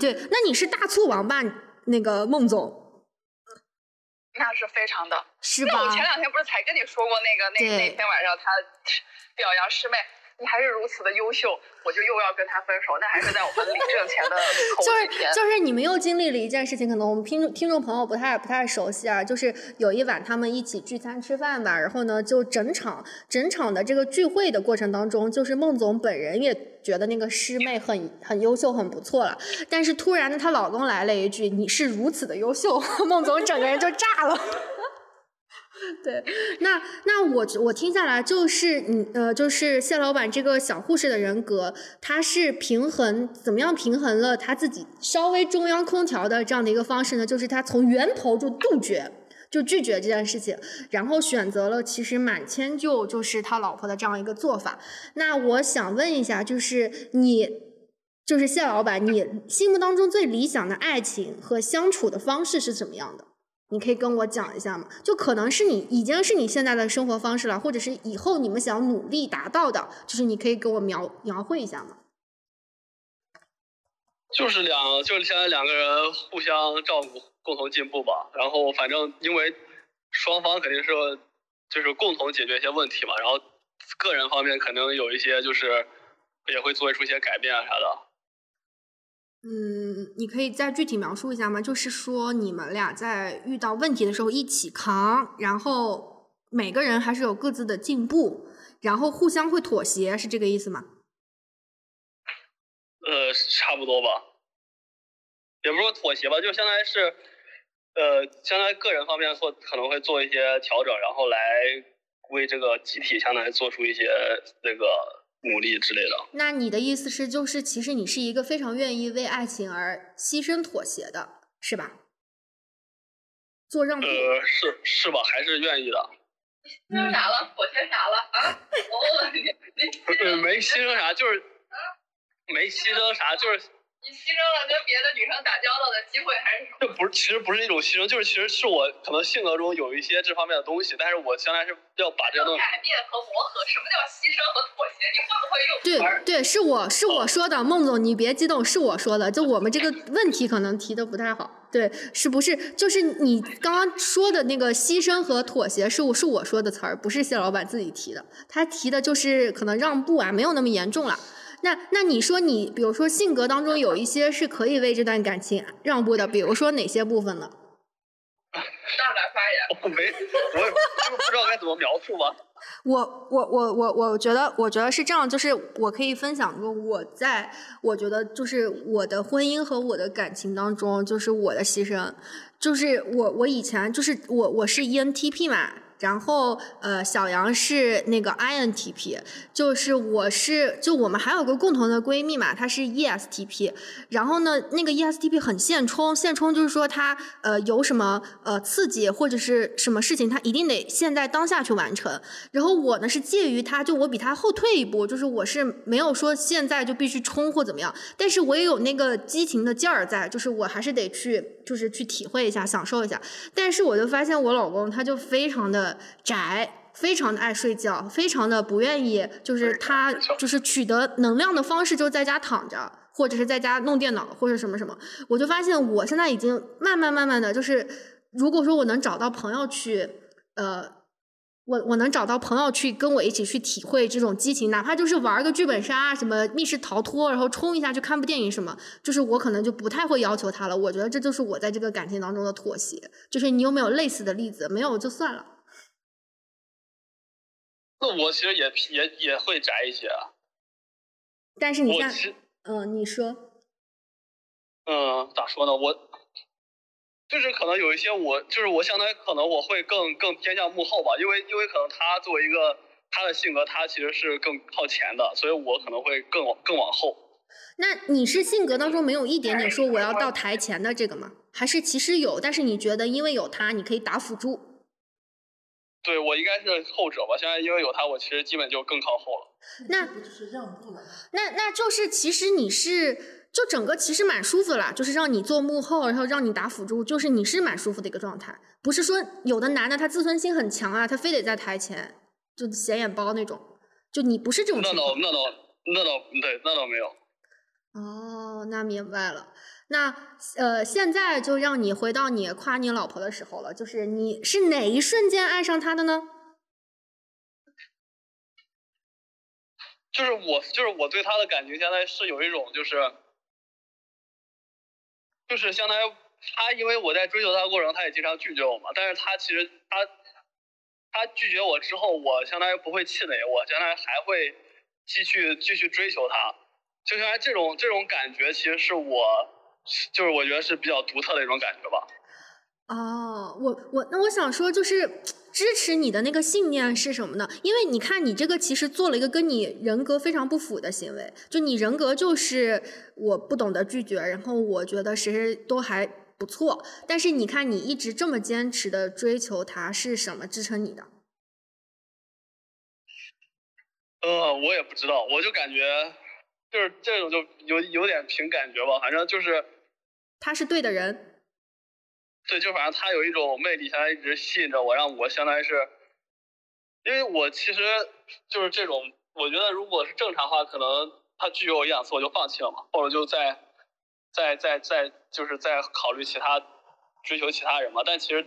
对，那你是大醋王吧？那个孟总，那是非常的，是吧？那我前两天不是才跟你说过那个那那天晚上他表扬师妹。你还是如此的优秀，我就又要跟他分手，那还是在我们领证前的就是就是你们又经历了一件事情，可能我们听众听众朋友不太不太熟悉啊。就是有一晚他们一起聚餐吃饭吧，然后呢，就整场整场的这个聚会的过程当中，就是孟总本人也觉得那个师妹很很优秀很不错了，但是突然呢，她老公来了一句：“你是如此的优秀。” 孟总整个人就炸了。对，那那我我听下来就是你呃，就是谢老板这个小护士的人格，他是平衡怎么样平衡了他自己稍微中央空调的这样的一个方式呢？就是他从源头就杜绝，就拒绝这件事情，然后选择了其实蛮迁就就是他老婆的这样一个做法。那我想问一下，就是你就是谢老板，你心目当中最理想的爱情和相处的方式是怎么样的？你可以跟我讲一下吗？就可能是你已经是你现在的生活方式了，或者是以后你们想努力达到的，就是你可以给我描描绘一下吗？就是两，就是现在两个人互相照顾，共同进步吧。然后反正因为双方肯定是就是共同解决一些问题嘛，然后个人方面可能有一些就是也会做出一些改变啊啥的。嗯，你可以再具体描述一下吗？就是说你们俩在遇到问题的时候一起扛，然后每个人还是有各自的进步，然后互相会妥协，是这个意思吗？呃，差不多吧，也不是说妥协吧，就相当于是，呃，相当于个人方面做可能会做一些调整，然后来为这个集体相当于做出一些那个。努力之类的。那你的意思是，就是其实你是一个非常愿意为爱情而牺牲妥协的，是吧？做让步。呃，是是吧？还是愿意的。牺牲啥了？妥协啥了？啊？我问你，你没牺牲啥，就是没牺牲啥，就是你牺牲了跟别的女生打交道的机会，还是什么？这不是，其实不是一种牺牲，就是其实是我可能性格中有一些这方面的东西，但是我将来是要把这个东西。改变和磨合，什么叫牺牲和妥协？你会不会用？对对，是我是我说的，孟总你别激动，是我说的，就我们这个问题可能提的不太好。对，是不是就是你刚刚说的那个牺牲和妥协是我是我说的词儿，不是谢老板自己提的，他提的就是可能让步啊，没有那么严重了。那那你说你比如说性格当中有一些是可以为这段感情让步的，比如说哪些部分呢？上来发言。我没，我也不知道该怎么描述吧。我我我我我觉得我觉得是这样，就是我可以分享个我在我觉得就是我的婚姻和我的感情当中，就是我的牺牲，就是我我以前就是我我是 ENTP 嘛。然后，呃，小杨是那个 INTP，就是我是就我们还有个共同的闺蜜嘛，她是 ESTP。然后呢，那个 ESTP 很现充，现充就是说她呃有什么呃刺激或者是什么事情，她一定得现在当下去完成。然后我呢是介于她，就我比她后退一步，就是我是没有说现在就必须冲或怎么样，但是我也有那个激情的劲儿在，就是我还是得去就是去体会一下，享受一下。但是我就发现我老公他就非常的。宅，非常的爱睡觉，非常的不愿意，就是他就是取得能量的方式，就在家躺着，或者是在家弄电脑，或者什么什么。我就发现我现在已经慢慢慢慢的就是，如果说我能找到朋友去，呃，我我能找到朋友去跟我一起去体会这种激情，哪怕就是玩个剧本杀，什么密室逃脱，然后冲一下去看部电影什么，就是我可能就不太会要求他了。我觉得这就是我在这个感情当中的妥协。就是你有没有类似的例子？没有就算了。那我其实也也也会宅一些啊，但是你像，嗯，你说，嗯，咋说呢？我就是可能有一些我就是我相当于可能我会更更偏向幕后吧，因为因为可能他作为一个他的性格，他其实是更靠前的，所以我可能会更往更往后。那你是性格当中没有一点点说我要到台前的这个吗？还是其实有，但是你觉得因为有他，你可以打辅助？对我应该是后者吧，现在因为有他，我其实基本就更靠后了。那不就是让步了？那那就是其实你是就整个其实蛮舒服的啦，就是让你做幕后，然后让你打辅助，就是你是蛮舒服的一个状态。不是说有的男的他自尊心很强啊，他非得在台前就显眼包那种，就你不是这种那倒那倒那倒对，那倒没有。哦，那明白了。那呃，现在就让你回到你夸你老婆的时候了，就是你是哪一瞬间爱上她的呢？就是我，就是我对她的感情，现在是有一种，就是，就是相当于她，因为我在追求她的过程，她也经常拒绝我嘛。但是她其实她，她拒绝我之后，我相当于不会气馁，我将来还会继续继续追求她。就像这种这种感觉，其实是我。就是我觉得是比较独特的一种感觉吧。哦，我我那我想说，就是支持你的那个信念是什么呢？因为你看，你这个其实做了一个跟你人格非常不符的行为，就你人格就是我不懂得拒绝，然后我觉得谁谁都还不错，但是你看你一直这么坚持的追求他，是什么支撑你的？呃，我也不知道，我就感觉就是这种就有有点凭感觉吧，反正就是。他是对的人，对，就反正他有一种魅力，相当于一直吸引着我，让我相当于是，因为我其实就是这种，我觉得如果是正常话，可能他拒绝我一两次我就放弃了嘛，或者就在在在在就是在考虑其他追求其他人嘛。但其实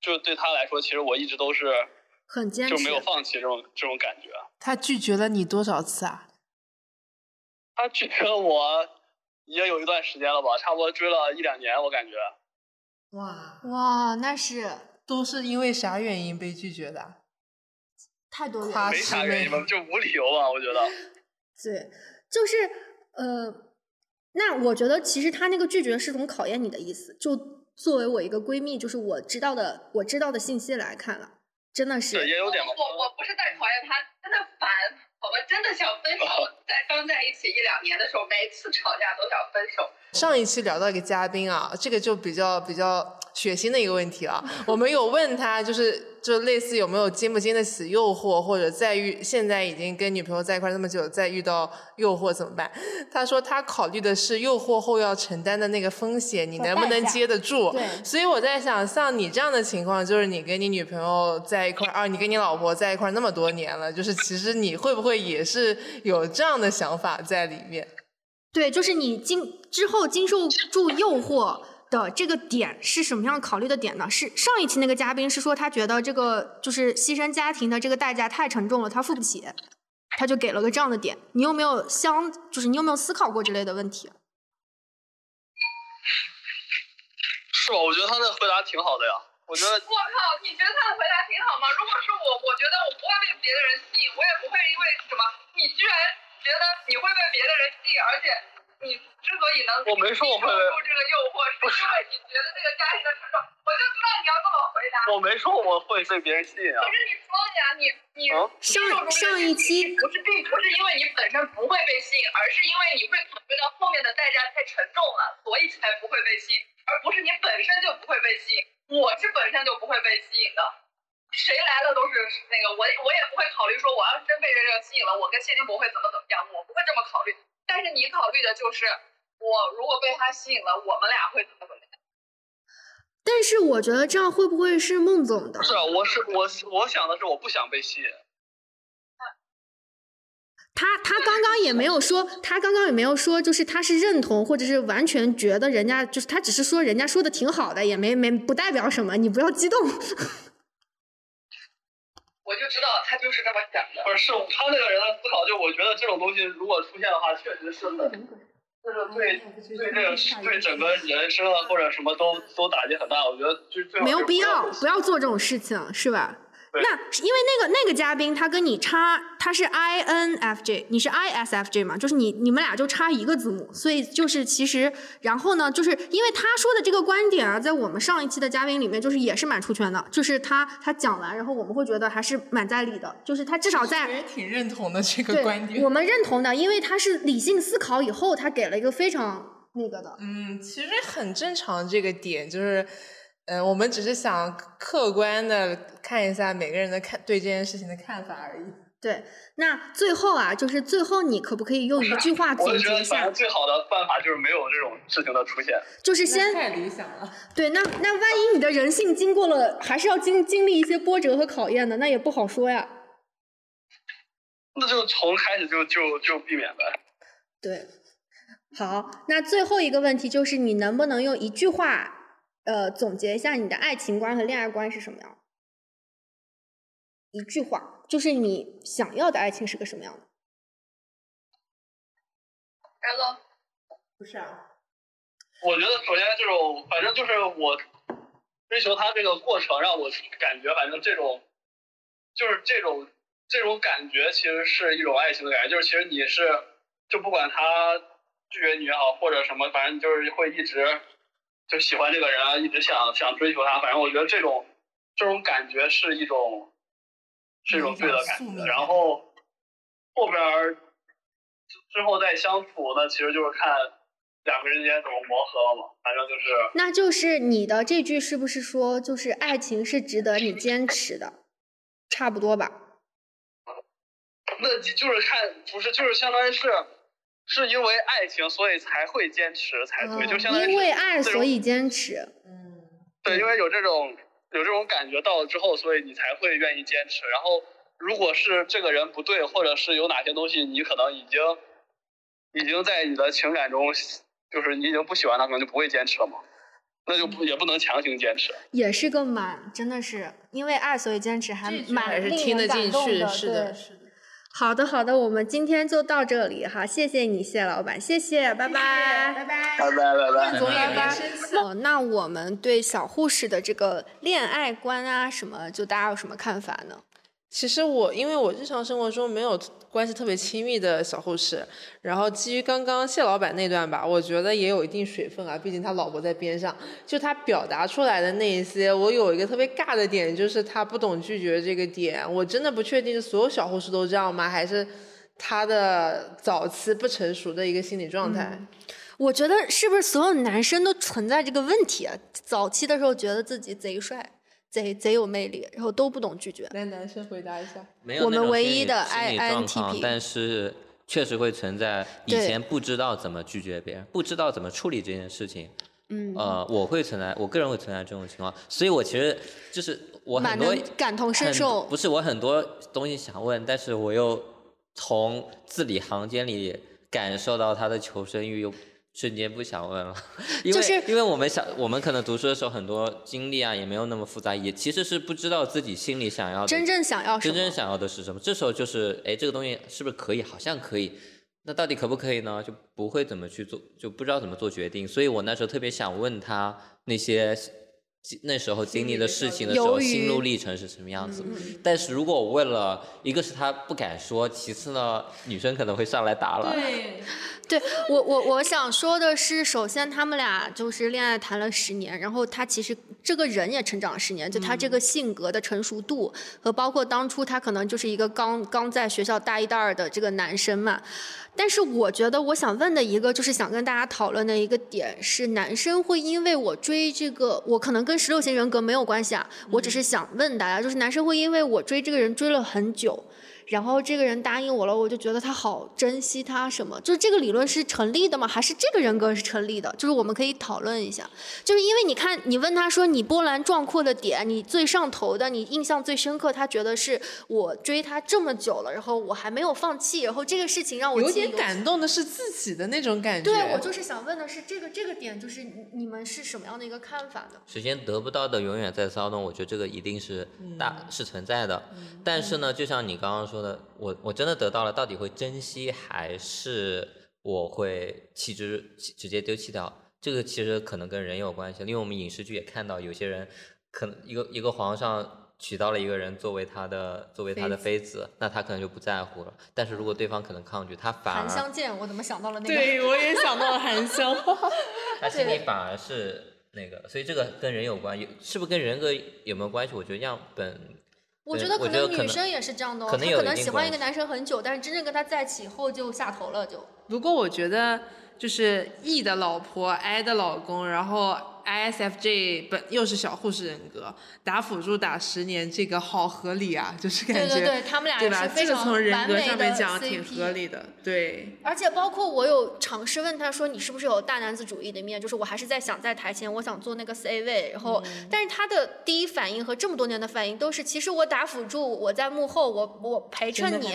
就对他来说，其实我一直都是很坚持，就没有放弃这种这种感觉。他拒绝了你多少次啊？他拒绝了我。也有一段时间了吧，差不多追了一两年，我感觉。哇哇，那是都是因为啥原因被拒绝的？太多原因。没啥原因吧，就无理由吧，我觉得。对，就是呃，那我觉得其实他那个拒绝是种考验你的意思。就作为我一个闺蜜，就是我知道的，我知道的信息来看了，真的是。也有点。我我不是在考验他，真的烦。我们真的想分手，在刚在一起一两年的时候，每次吵架都想分手。上一期聊到一个嘉宾啊，这个就比较比较血腥的一个问题了。我们有问他，就是就类似有没有经不经得起诱惑，或者再遇现在已经跟女朋友在一块儿那么久，再遇到诱惑怎么办？他说他考虑的是诱惑后要承担的那个风险，你能不能接得住？对所以我在想，像你这样的情况，就是你跟你女朋友在一块儿，啊，你跟你老婆在一块儿那么多年了，就是其实你会不会也是有这样的想法在里面？对，就是你经之后经受住诱惑的这个点是什么样考虑的点呢？是上一期那个嘉宾是说他觉得这个就是牺牲家庭的这个代价太沉重了，他付不起，他就给了个这样的点。你有没有相，就是你有没有思考过之类的问题？是吧？我觉得他的回答挺好的呀。我觉得我靠，你觉得他的回答挺好吗？如果是我，我觉得我不会被别的人吸引，我也不会因为什么，你居然觉得你会被别的人吸引，而且你之所以能我没说我会抵受住这个诱惑，是因为你觉得这个家庭的沉重。我就知道你要这么回答。我没说我会被别人吸引啊可。是你说呀，你你嗯接受住这个上一期不是，并不是因为你本身不会被吸引，而是因为你会考虑到后面的代价太沉重了，所以才不会被吸引，而不是你本身就不会被吸引。我是本身就不会被吸引的，谁来了都是那个我我也不会考虑说我要是真被这个吸引了，我跟谢金博会怎么怎么样，我不会这么考虑。但是你考虑的就是我如果被他吸引了，我们俩会怎么怎么样。但是我觉得这样会不会是孟总的不？是，啊我是我我想的是我不想被吸引。他他刚刚也没有说，他刚刚也没有说，就是他是认同或者是完全觉得人家就是他只是说人家说的挺好的，也没没不代表什么，你不要激动。我就知道他就是这么想的。不是，是他那个人的思考，就我觉得这种东西如果出现的话，确实是很，就是对对这个对整个人生啊或者什么都都打击很大。我觉得就最好没有必要，不要做这种事情，是吧？对那因为那个那个嘉宾他跟你差，他是 INFJ，你是 ISFJ 嘛，就是你你们俩就差一个字母，所以就是其实，然后呢，就是因为他说的这个观点啊，在我们上一期的嘉宾里面，就是也是蛮出圈的，就是他他讲完，然后我们会觉得还是蛮在理的，就是他至少在我 也挺认同的这个观点我。们认同的，因为他是理性思考以后，他给了一个非常那个的，嗯，其实很正常，这个点就是，嗯、我们只是想客观的看一下每个人的看对这件事情的看法而已。对。那最后啊，就是最后你可不可以用一句话总结一下就觉得反正？最好的办法就是没有这种事情的出现。就是先太理想了。对，那那万一你的人性经过了，还是要经经历一些波折和考验的，那也不好说呀。那就从开始就就就避免呗。对，好，那最后一个问题就是，你能不能用一句话，呃，总结一下你的爱情观和恋爱观是什么样？一句话，就是你想要的爱情是个什么样的？然后不是啊，我觉得首先这种，反正就是我追求他这个过程，让我感觉，反正这种就是这种这种感觉，其实是一种爱情的感觉。就是其实你是，就不管他拒绝你也好，或者什么，反正你就是会一直就喜欢这个人，一直想想追求他。反正我觉得这种这种感觉是一种是一种对的感觉。然后后边儿之后再相处，那其实就是看两个人之间怎么磨合了嘛。反正就是。那就是你的这句是不是说，就是爱情是值得你坚持的？差不多吧。那你就是看，不是，就是相当于是，是因为爱情，所以才会坚持才对，就相当于因为爱所以坚持。嗯，对，因为有这种有这种感觉到了之后，所以你才会愿意坚持。然后，如果是这个人不对，或者是有哪些东西你可能已经已经在你的情感中，就是你已经不喜欢他，可能就不会坚持了嘛。那就不也不能强行坚持。也是个蛮，真的是因为爱所以坚持，还蛮还是令听得人感动进去，的是的，是的。好的，好的，我们今天就到这里哈，谢谢你，谢老板，谢谢，拜拜，拜拜。拜拜拜拜。总也拜拜没生气。哦，那我们对小护士的这个恋爱观啊，什么，就大家有什么看法呢？其实我因为我日常生活中没有关系特别亲密的小护士，然后基于刚刚谢老板那段吧，我觉得也有一定水分啊，毕竟他老婆在边上，就他表达出来的那一些，我有一个特别尬的点，就是他不懂拒绝这个点，我真的不确定是所有小护士都这样吗？还是他的早期不成熟的一个心理状态？我觉得是不是所有男生都存在这个问题啊？早期的时候觉得自己贼帅，贼贼有魅力，然后都不懂拒绝。来，男生回答一下。没有我们唯一的 INTP 但是确实会存在以前不知道怎么拒绝别人，不知道怎么处理这件事情。嗯，呃，我会存在，我个人会存在这种情况，所以我其实就是我蛮很多感同身受。不是我很多东西想问，但是我又从字里行间里感受到他的求生欲，又瞬间不想问了，因为、就是因为我们想，我们可能读书的时候很多经历啊也没有那么复杂，也其实是不知道自己心里想要的真正想要什么？真正想要的是什么？这时候就是，哎，这个东西是不是可以？好像可以。那到底可不可以呢？就不会怎么去做，就不知道怎么做决定。所以我那时候特别想问他那些那时候经历的事情的时候，心路历程是什么样子。嗯但是如果我问了，一个是他不敢说，其次呢，女生可能会上来打了。对，对我我我想说的是，首先他们俩就是恋爱谈了十年，然后他其实这个人也成长了十年，就他这个性格的成熟度和包括当初他可能就是一个刚刚在学校大一大二的这个男生嘛。但是我觉得我想问的一个就是想跟大家讨论的一个点是，男生会因为我追这个，我可能跟十六型人格没有关系啊，我只是想问大家，就是男生会因为我追这个人追了很久。然后这个人答应我了，我就觉得他好珍惜他什么，就是这个理论是成立的吗？还是这个人格是成立的？就是我们可以讨论一下。就是因为你看，你问他说你波澜壮阔的点，你最上头的，你印象最深刻，他觉得是我追他这么久了，然后我还没有放弃，然后这个事情让我有点感动的是自己的那种感觉。对，我就是想问的是这个这个点，就是你你们是什么样的一个看法呢？首先得不到的永远在骚动，我觉得这个一定是大、是存在的。但是呢，就像你刚刚说的，我我真的得到了，到底会珍惜还是我会弃之直接丢弃掉？这个其实可能跟人有关系，因为我们影视剧也看到有些人可能一个一个皇上娶到了一个人作为他的作为他的妃子，那他可能就不在乎了。但是如果对方可能抗拒，他反而韩香见，我怎么想到了那个？对，我也想到了韩香。他心里反而是那个，所以这个跟人有关，有是不是跟人格有没有关系？我觉得样本，对我觉得可能能女生也是这样的哦，可能有她可能喜欢一个男生很久，但是真正跟他在一起以后就下头了，就。不过我觉得就是 E 的老婆，I 的老公，然后 ISFJ 本又是小护士人格，打辅助打十年，这个好合理啊，就是感觉对对对，他们俩对吧？是非常这个从人格上面的讲挺合理的，对。而且包括我有尝试问他说你是不是有大男子主义的一面，就是我还是在想在台前我想做那个 C 位，然后、嗯但是他的第一反应和这么多年的反应都是，其实我打辅助，我在幕后，我我陪衬你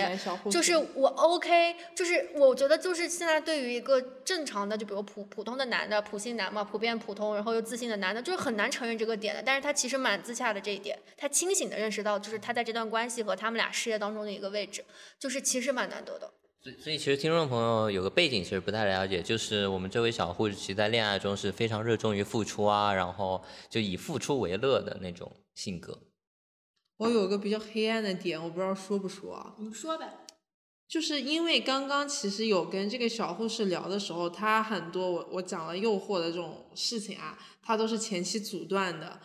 就是我 OK，就是我觉得就是现在对于一个正常的，就比如普普通的男的，普信男嘛，普遍普通，然后又自信的男的，就是很难承认这个点的。但是他其实蛮自洽的这一点，他清醒的认识到，就是他在这段关系和他们俩事业当中的一个位置，就是其实蛮难得的。所以所以其实听众朋友有个背景其实不太了解，就是我们这位小护士其实在恋爱中是非常热衷于付出啊，然后就以付出为乐的那种性格。我有个比较黑暗的点，我不知道说不说啊？你说呗。就是因为刚刚其实有跟这个小护士聊的时候，她很多我我讲了诱惑的这种事情啊，她都是前期阻断的，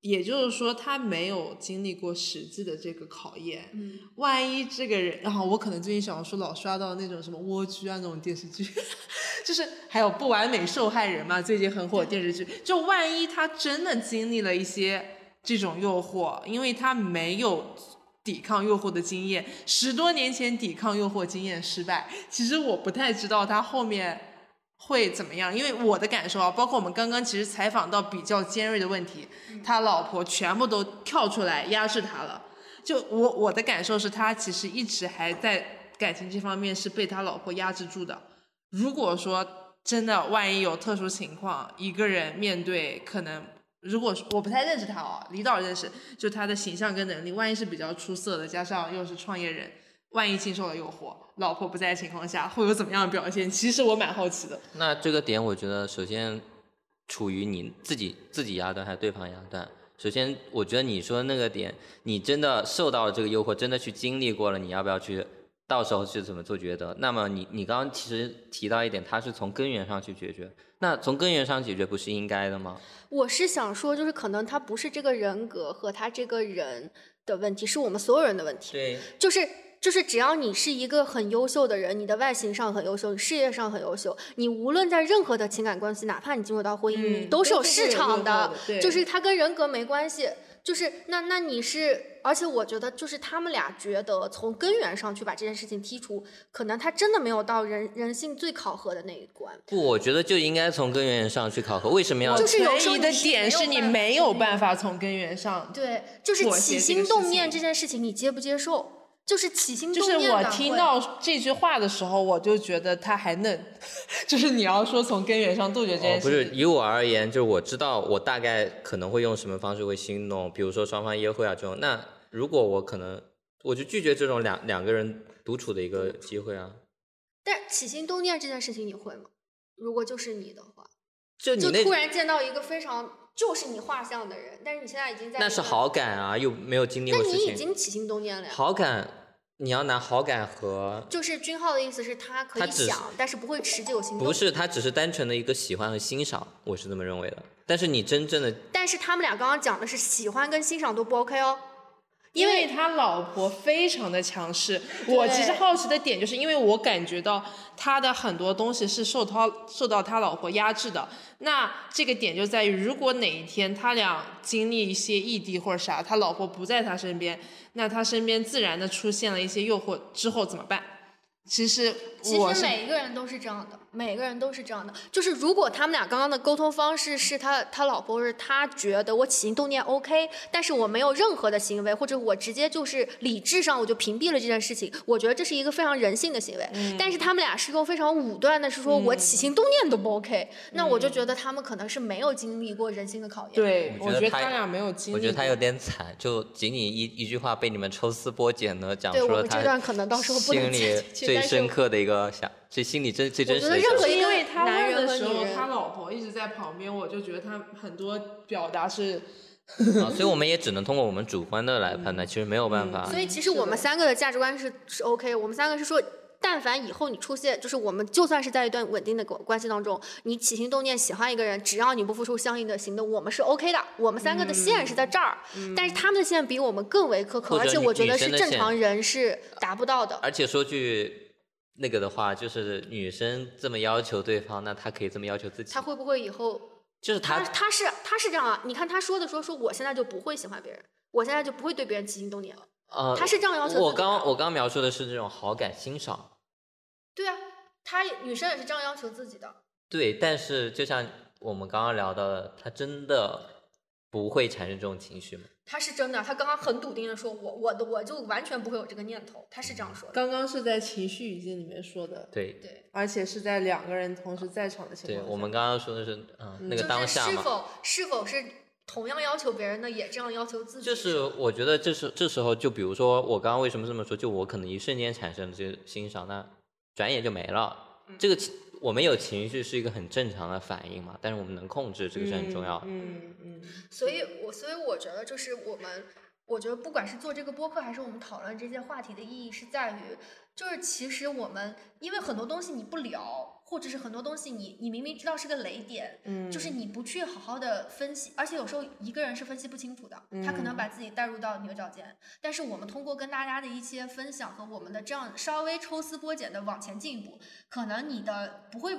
也就是说她没有经历过实际的这个考验。嗯，万一这个人，然后我可能最近小红书老刷到那种什么蜗居啊那种电视剧，就是还有不完美受害人嘛，最近很火的电视剧。就万一他真的经历了一些这种诱惑，因为他没有抵抗诱惑的经验，十多年前抵抗诱惑经验失败，其实我不太知道他后面会怎么样，因为我的感受啊，包括我们刚刚其实采访到比较尖锐的问题，他老婆全部都跳出来压制他了。就我我的感受是他其实一直还在感情这方面是被他老婆压制住的。如果说真的万一有特殊情况，一个人面对可能，如果我不太认识他哦，李导认识，就他的形象跟能力，万一是比较出色的，加上又是创业人，万一经受了诱惑，老婆不在的情况下，会有怎么样的表现？其实我蛮好奇的。那这个点，我觉得首先处于你自己自己压断还是对方压断。首先，我觉得你说的那个点，你真的受到了这个诱惑，真的去经历过了，你要不要去？到时候是怎么做抉择？那么你你刚刚其实提到一点，它是从根源上去解决。那从根源上解决不是应该的吗？我是想说，就是可能他不是这个人格和他这个人的问题，是我们所有人的问题。对，就是就是只要你是一个很优秀的人，你的外形上很优秀，你事业上很优秀，你无论在任何的情感关系，哪怕你进入到婚姻，你嗯都是有市场的的，对就是它跟人格没关系。就是那那你是，而且我觉得就是他们俩觉得从根源上去把这件事情剔除，可能他真的没有到人人性最考核的那一关。不，我觉得就应该从根源上去考核。为什么要？就是有的点是你没有办法从根源上，对，就是起心动念这件事情，你接不接受？就是起心就是动念就是我听到这句话的时候，我就觉得他还嫩，就是你要说从根源上杜绝这哦件，事情，不是以我而言，就是我知道我大概可能会用什么方式会心动，比如说双方约会啊这种。那如果我可能，我就拒绝这种两两个人独处的一个机会啊。但起心动念这件事情你会吗？如果就是你的话，就你就突然见到一个非常就是你画像的人，但是你现在已经在那是好，感啊，又没有经历那你已过事情。经起心动念了呀。好感，你要拿好感和就是君浩的意思是他可以他想，但是不会持久行动。不，是，他只是单纯的一个喜欢和欣赏，我是这么认为的。但是你真正的但是他们俩刚刚讲的是喜欢跟欣赏都不 OK 哦。因为他老婆非常的强势。我其实好奇的点就是因为我感觉到他的很多东西是受他受到他老婆压制的。那这个点就在于，如果哪一天他俩经历一些异地或者啥，他老婆不在他身边，那他身边自然的出现了一些诱惑之后怎么办？其实其实我每一个人都是这样的，每个人都是这样的。就是如果他们俩刚刚的沟通方式是他他老婆是他觉得我起心动念 OK，但是我没有任何的行为，或者我直接就是理智上我就屏蔽了这件事情，我觉得这是一个非常人性的行为。嗯但是他们俩是用非常武断的，是说我起心动念都不 OK，、那我就觉得他们可能是没有经历过人性的考验。，对，我我觉得他俩没有经历。我觉得他有点惨，就仅仅一一句话被你们抽丝剥茧的讲对出了他我们这段可能到时候不能心里最深刻的一个想，最心里真最真实的。我觉得任何一个因为他男问的时候，人和他老婆一直在旁边，我就觉得他很多表达是啊，所以我们也只能通过我们主观的来判断，其实没有办法。所以其实我们三个的价值观是是 OK，我们三个是说。但凡以后你出现，就是我们就算是在一段稳定的关关系当中，你起心动念喜欢一个人，只要你不付出相应的行动，我们是 OK 的。我们三个的线是在这儿，但是他们的线比我们更为苛刻，而且我觉得是正常人是达不到的。而且说句那个的话，就是女生这么要求对方，那她可以这么要求自己她。会不会以后？就是她她，是她是这样啊？你看她说的说说我现在就不会喜欢别人，我现在就不会对别人起心动念了。呃，她是这样要求我刚我刚描述的是这种好感欣赏，对啊，她女生也是这样要求自己的。对，但是就像我们刚刚聊到的，她真的不会产生这种情绪吗？他是真的，他刚刚很笃定的说，我我的我就完全不会有这个念头，他是这样说的。刚刚是在情绪语境里面说的，对，对，而且是在两个人同时在场的情况下。对我们刚刚说的是，嗯，那个当下嘛，是否是否是同样要求别人的，也这样要求自己？就是我觉得这是这时候，就比如说我刚刚为什么这么说，就我可能一瞬间产生了这个欣赏，那转眼就没了。这个情我们有情绪是一个很正常的反应嘛，但是我们能控制，这个是很重要的。嗯嗯，所以我所以我觉得就是我们，我觉得不管是做这个播客，还是我们讨论这些话题的意义，是在于，就是其实我们因为很多东西你不聊，或者是很多东西你你明明知道是个雷点，嗯就是你不去好好的分析，而且有时候一个人是分析不清楚的，他可能把自己带入到牛角尖。但是我们通过跟大家的一些分享和我们的这样稍微抽丝剥茧的往前进一步，可能你的不会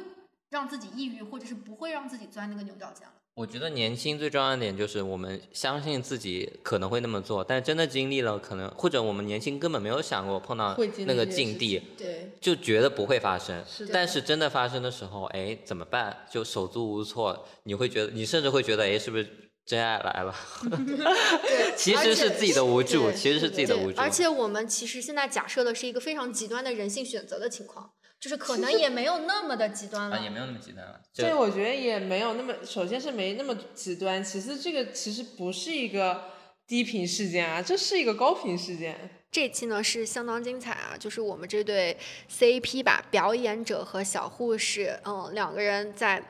让自己抑郁，或者是不会让自己钻那个牛角尖了。我觉得年轻最重要的点就是我们相信自己可能会那么做，但真的经历了，可能或者我们年轻根本没有想过碰到那个境地，对，就觉得不会发生。但是真的发生的时候，哎，怎么办？就手足无措，你会觉得，你甚至会觉得，哎，是不是真爱来了？对，其实是自己的无助，其实是自己的无助。而且我们其实现在假设的是一个非常极端的人性选择的情况，就是可能也没有那么的极端了。啊，也没有那么极端了。对，就我觉得也没有那么，首先是没那么极端，其次这个其实不是一个低频事件啊，这是一个高频事件。这期呢是相当精彩啊，就是我们这对 CP 吧，表演者和小护士，嗯，两个人在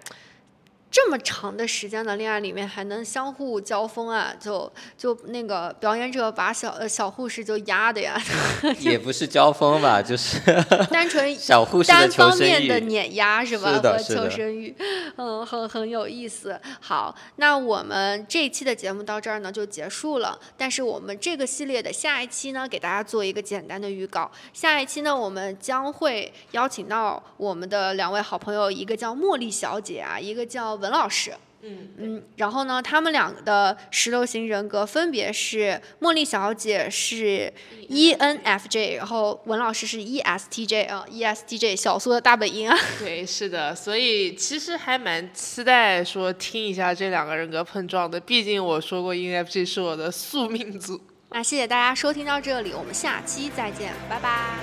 这么长的时间的恋爱里面还能相互交锋啊，就就那个表演者把小呃小护士就压的呀，也不是交锋吧，就是单纯 小护士的单方面的欲。碾压是吧？和求生欲，嗯，很很有意思。好，那我们这一期的节目到这儿呢就结束了。但是我们这个系列的下一期呢，给大家做一个简单的预告。下一期呢，我们将会邀请到我们的两位好朋友，一个叫茉莉小姐啊，一个叫文老师。嗯嗯，然后呢，他们两个的十六型人格分别是茉莉小姐是 ENFJ，然后文老师是 ESTJ 啊，ESTJ 小苏的大本营啊。对，是的，所以其实还蛮期待说听一下这两个人格碰撞的，毕竟我说过 ENFJ 是我的宿命组。那谢谢大家收听到这里，我们下期再见，拜拜。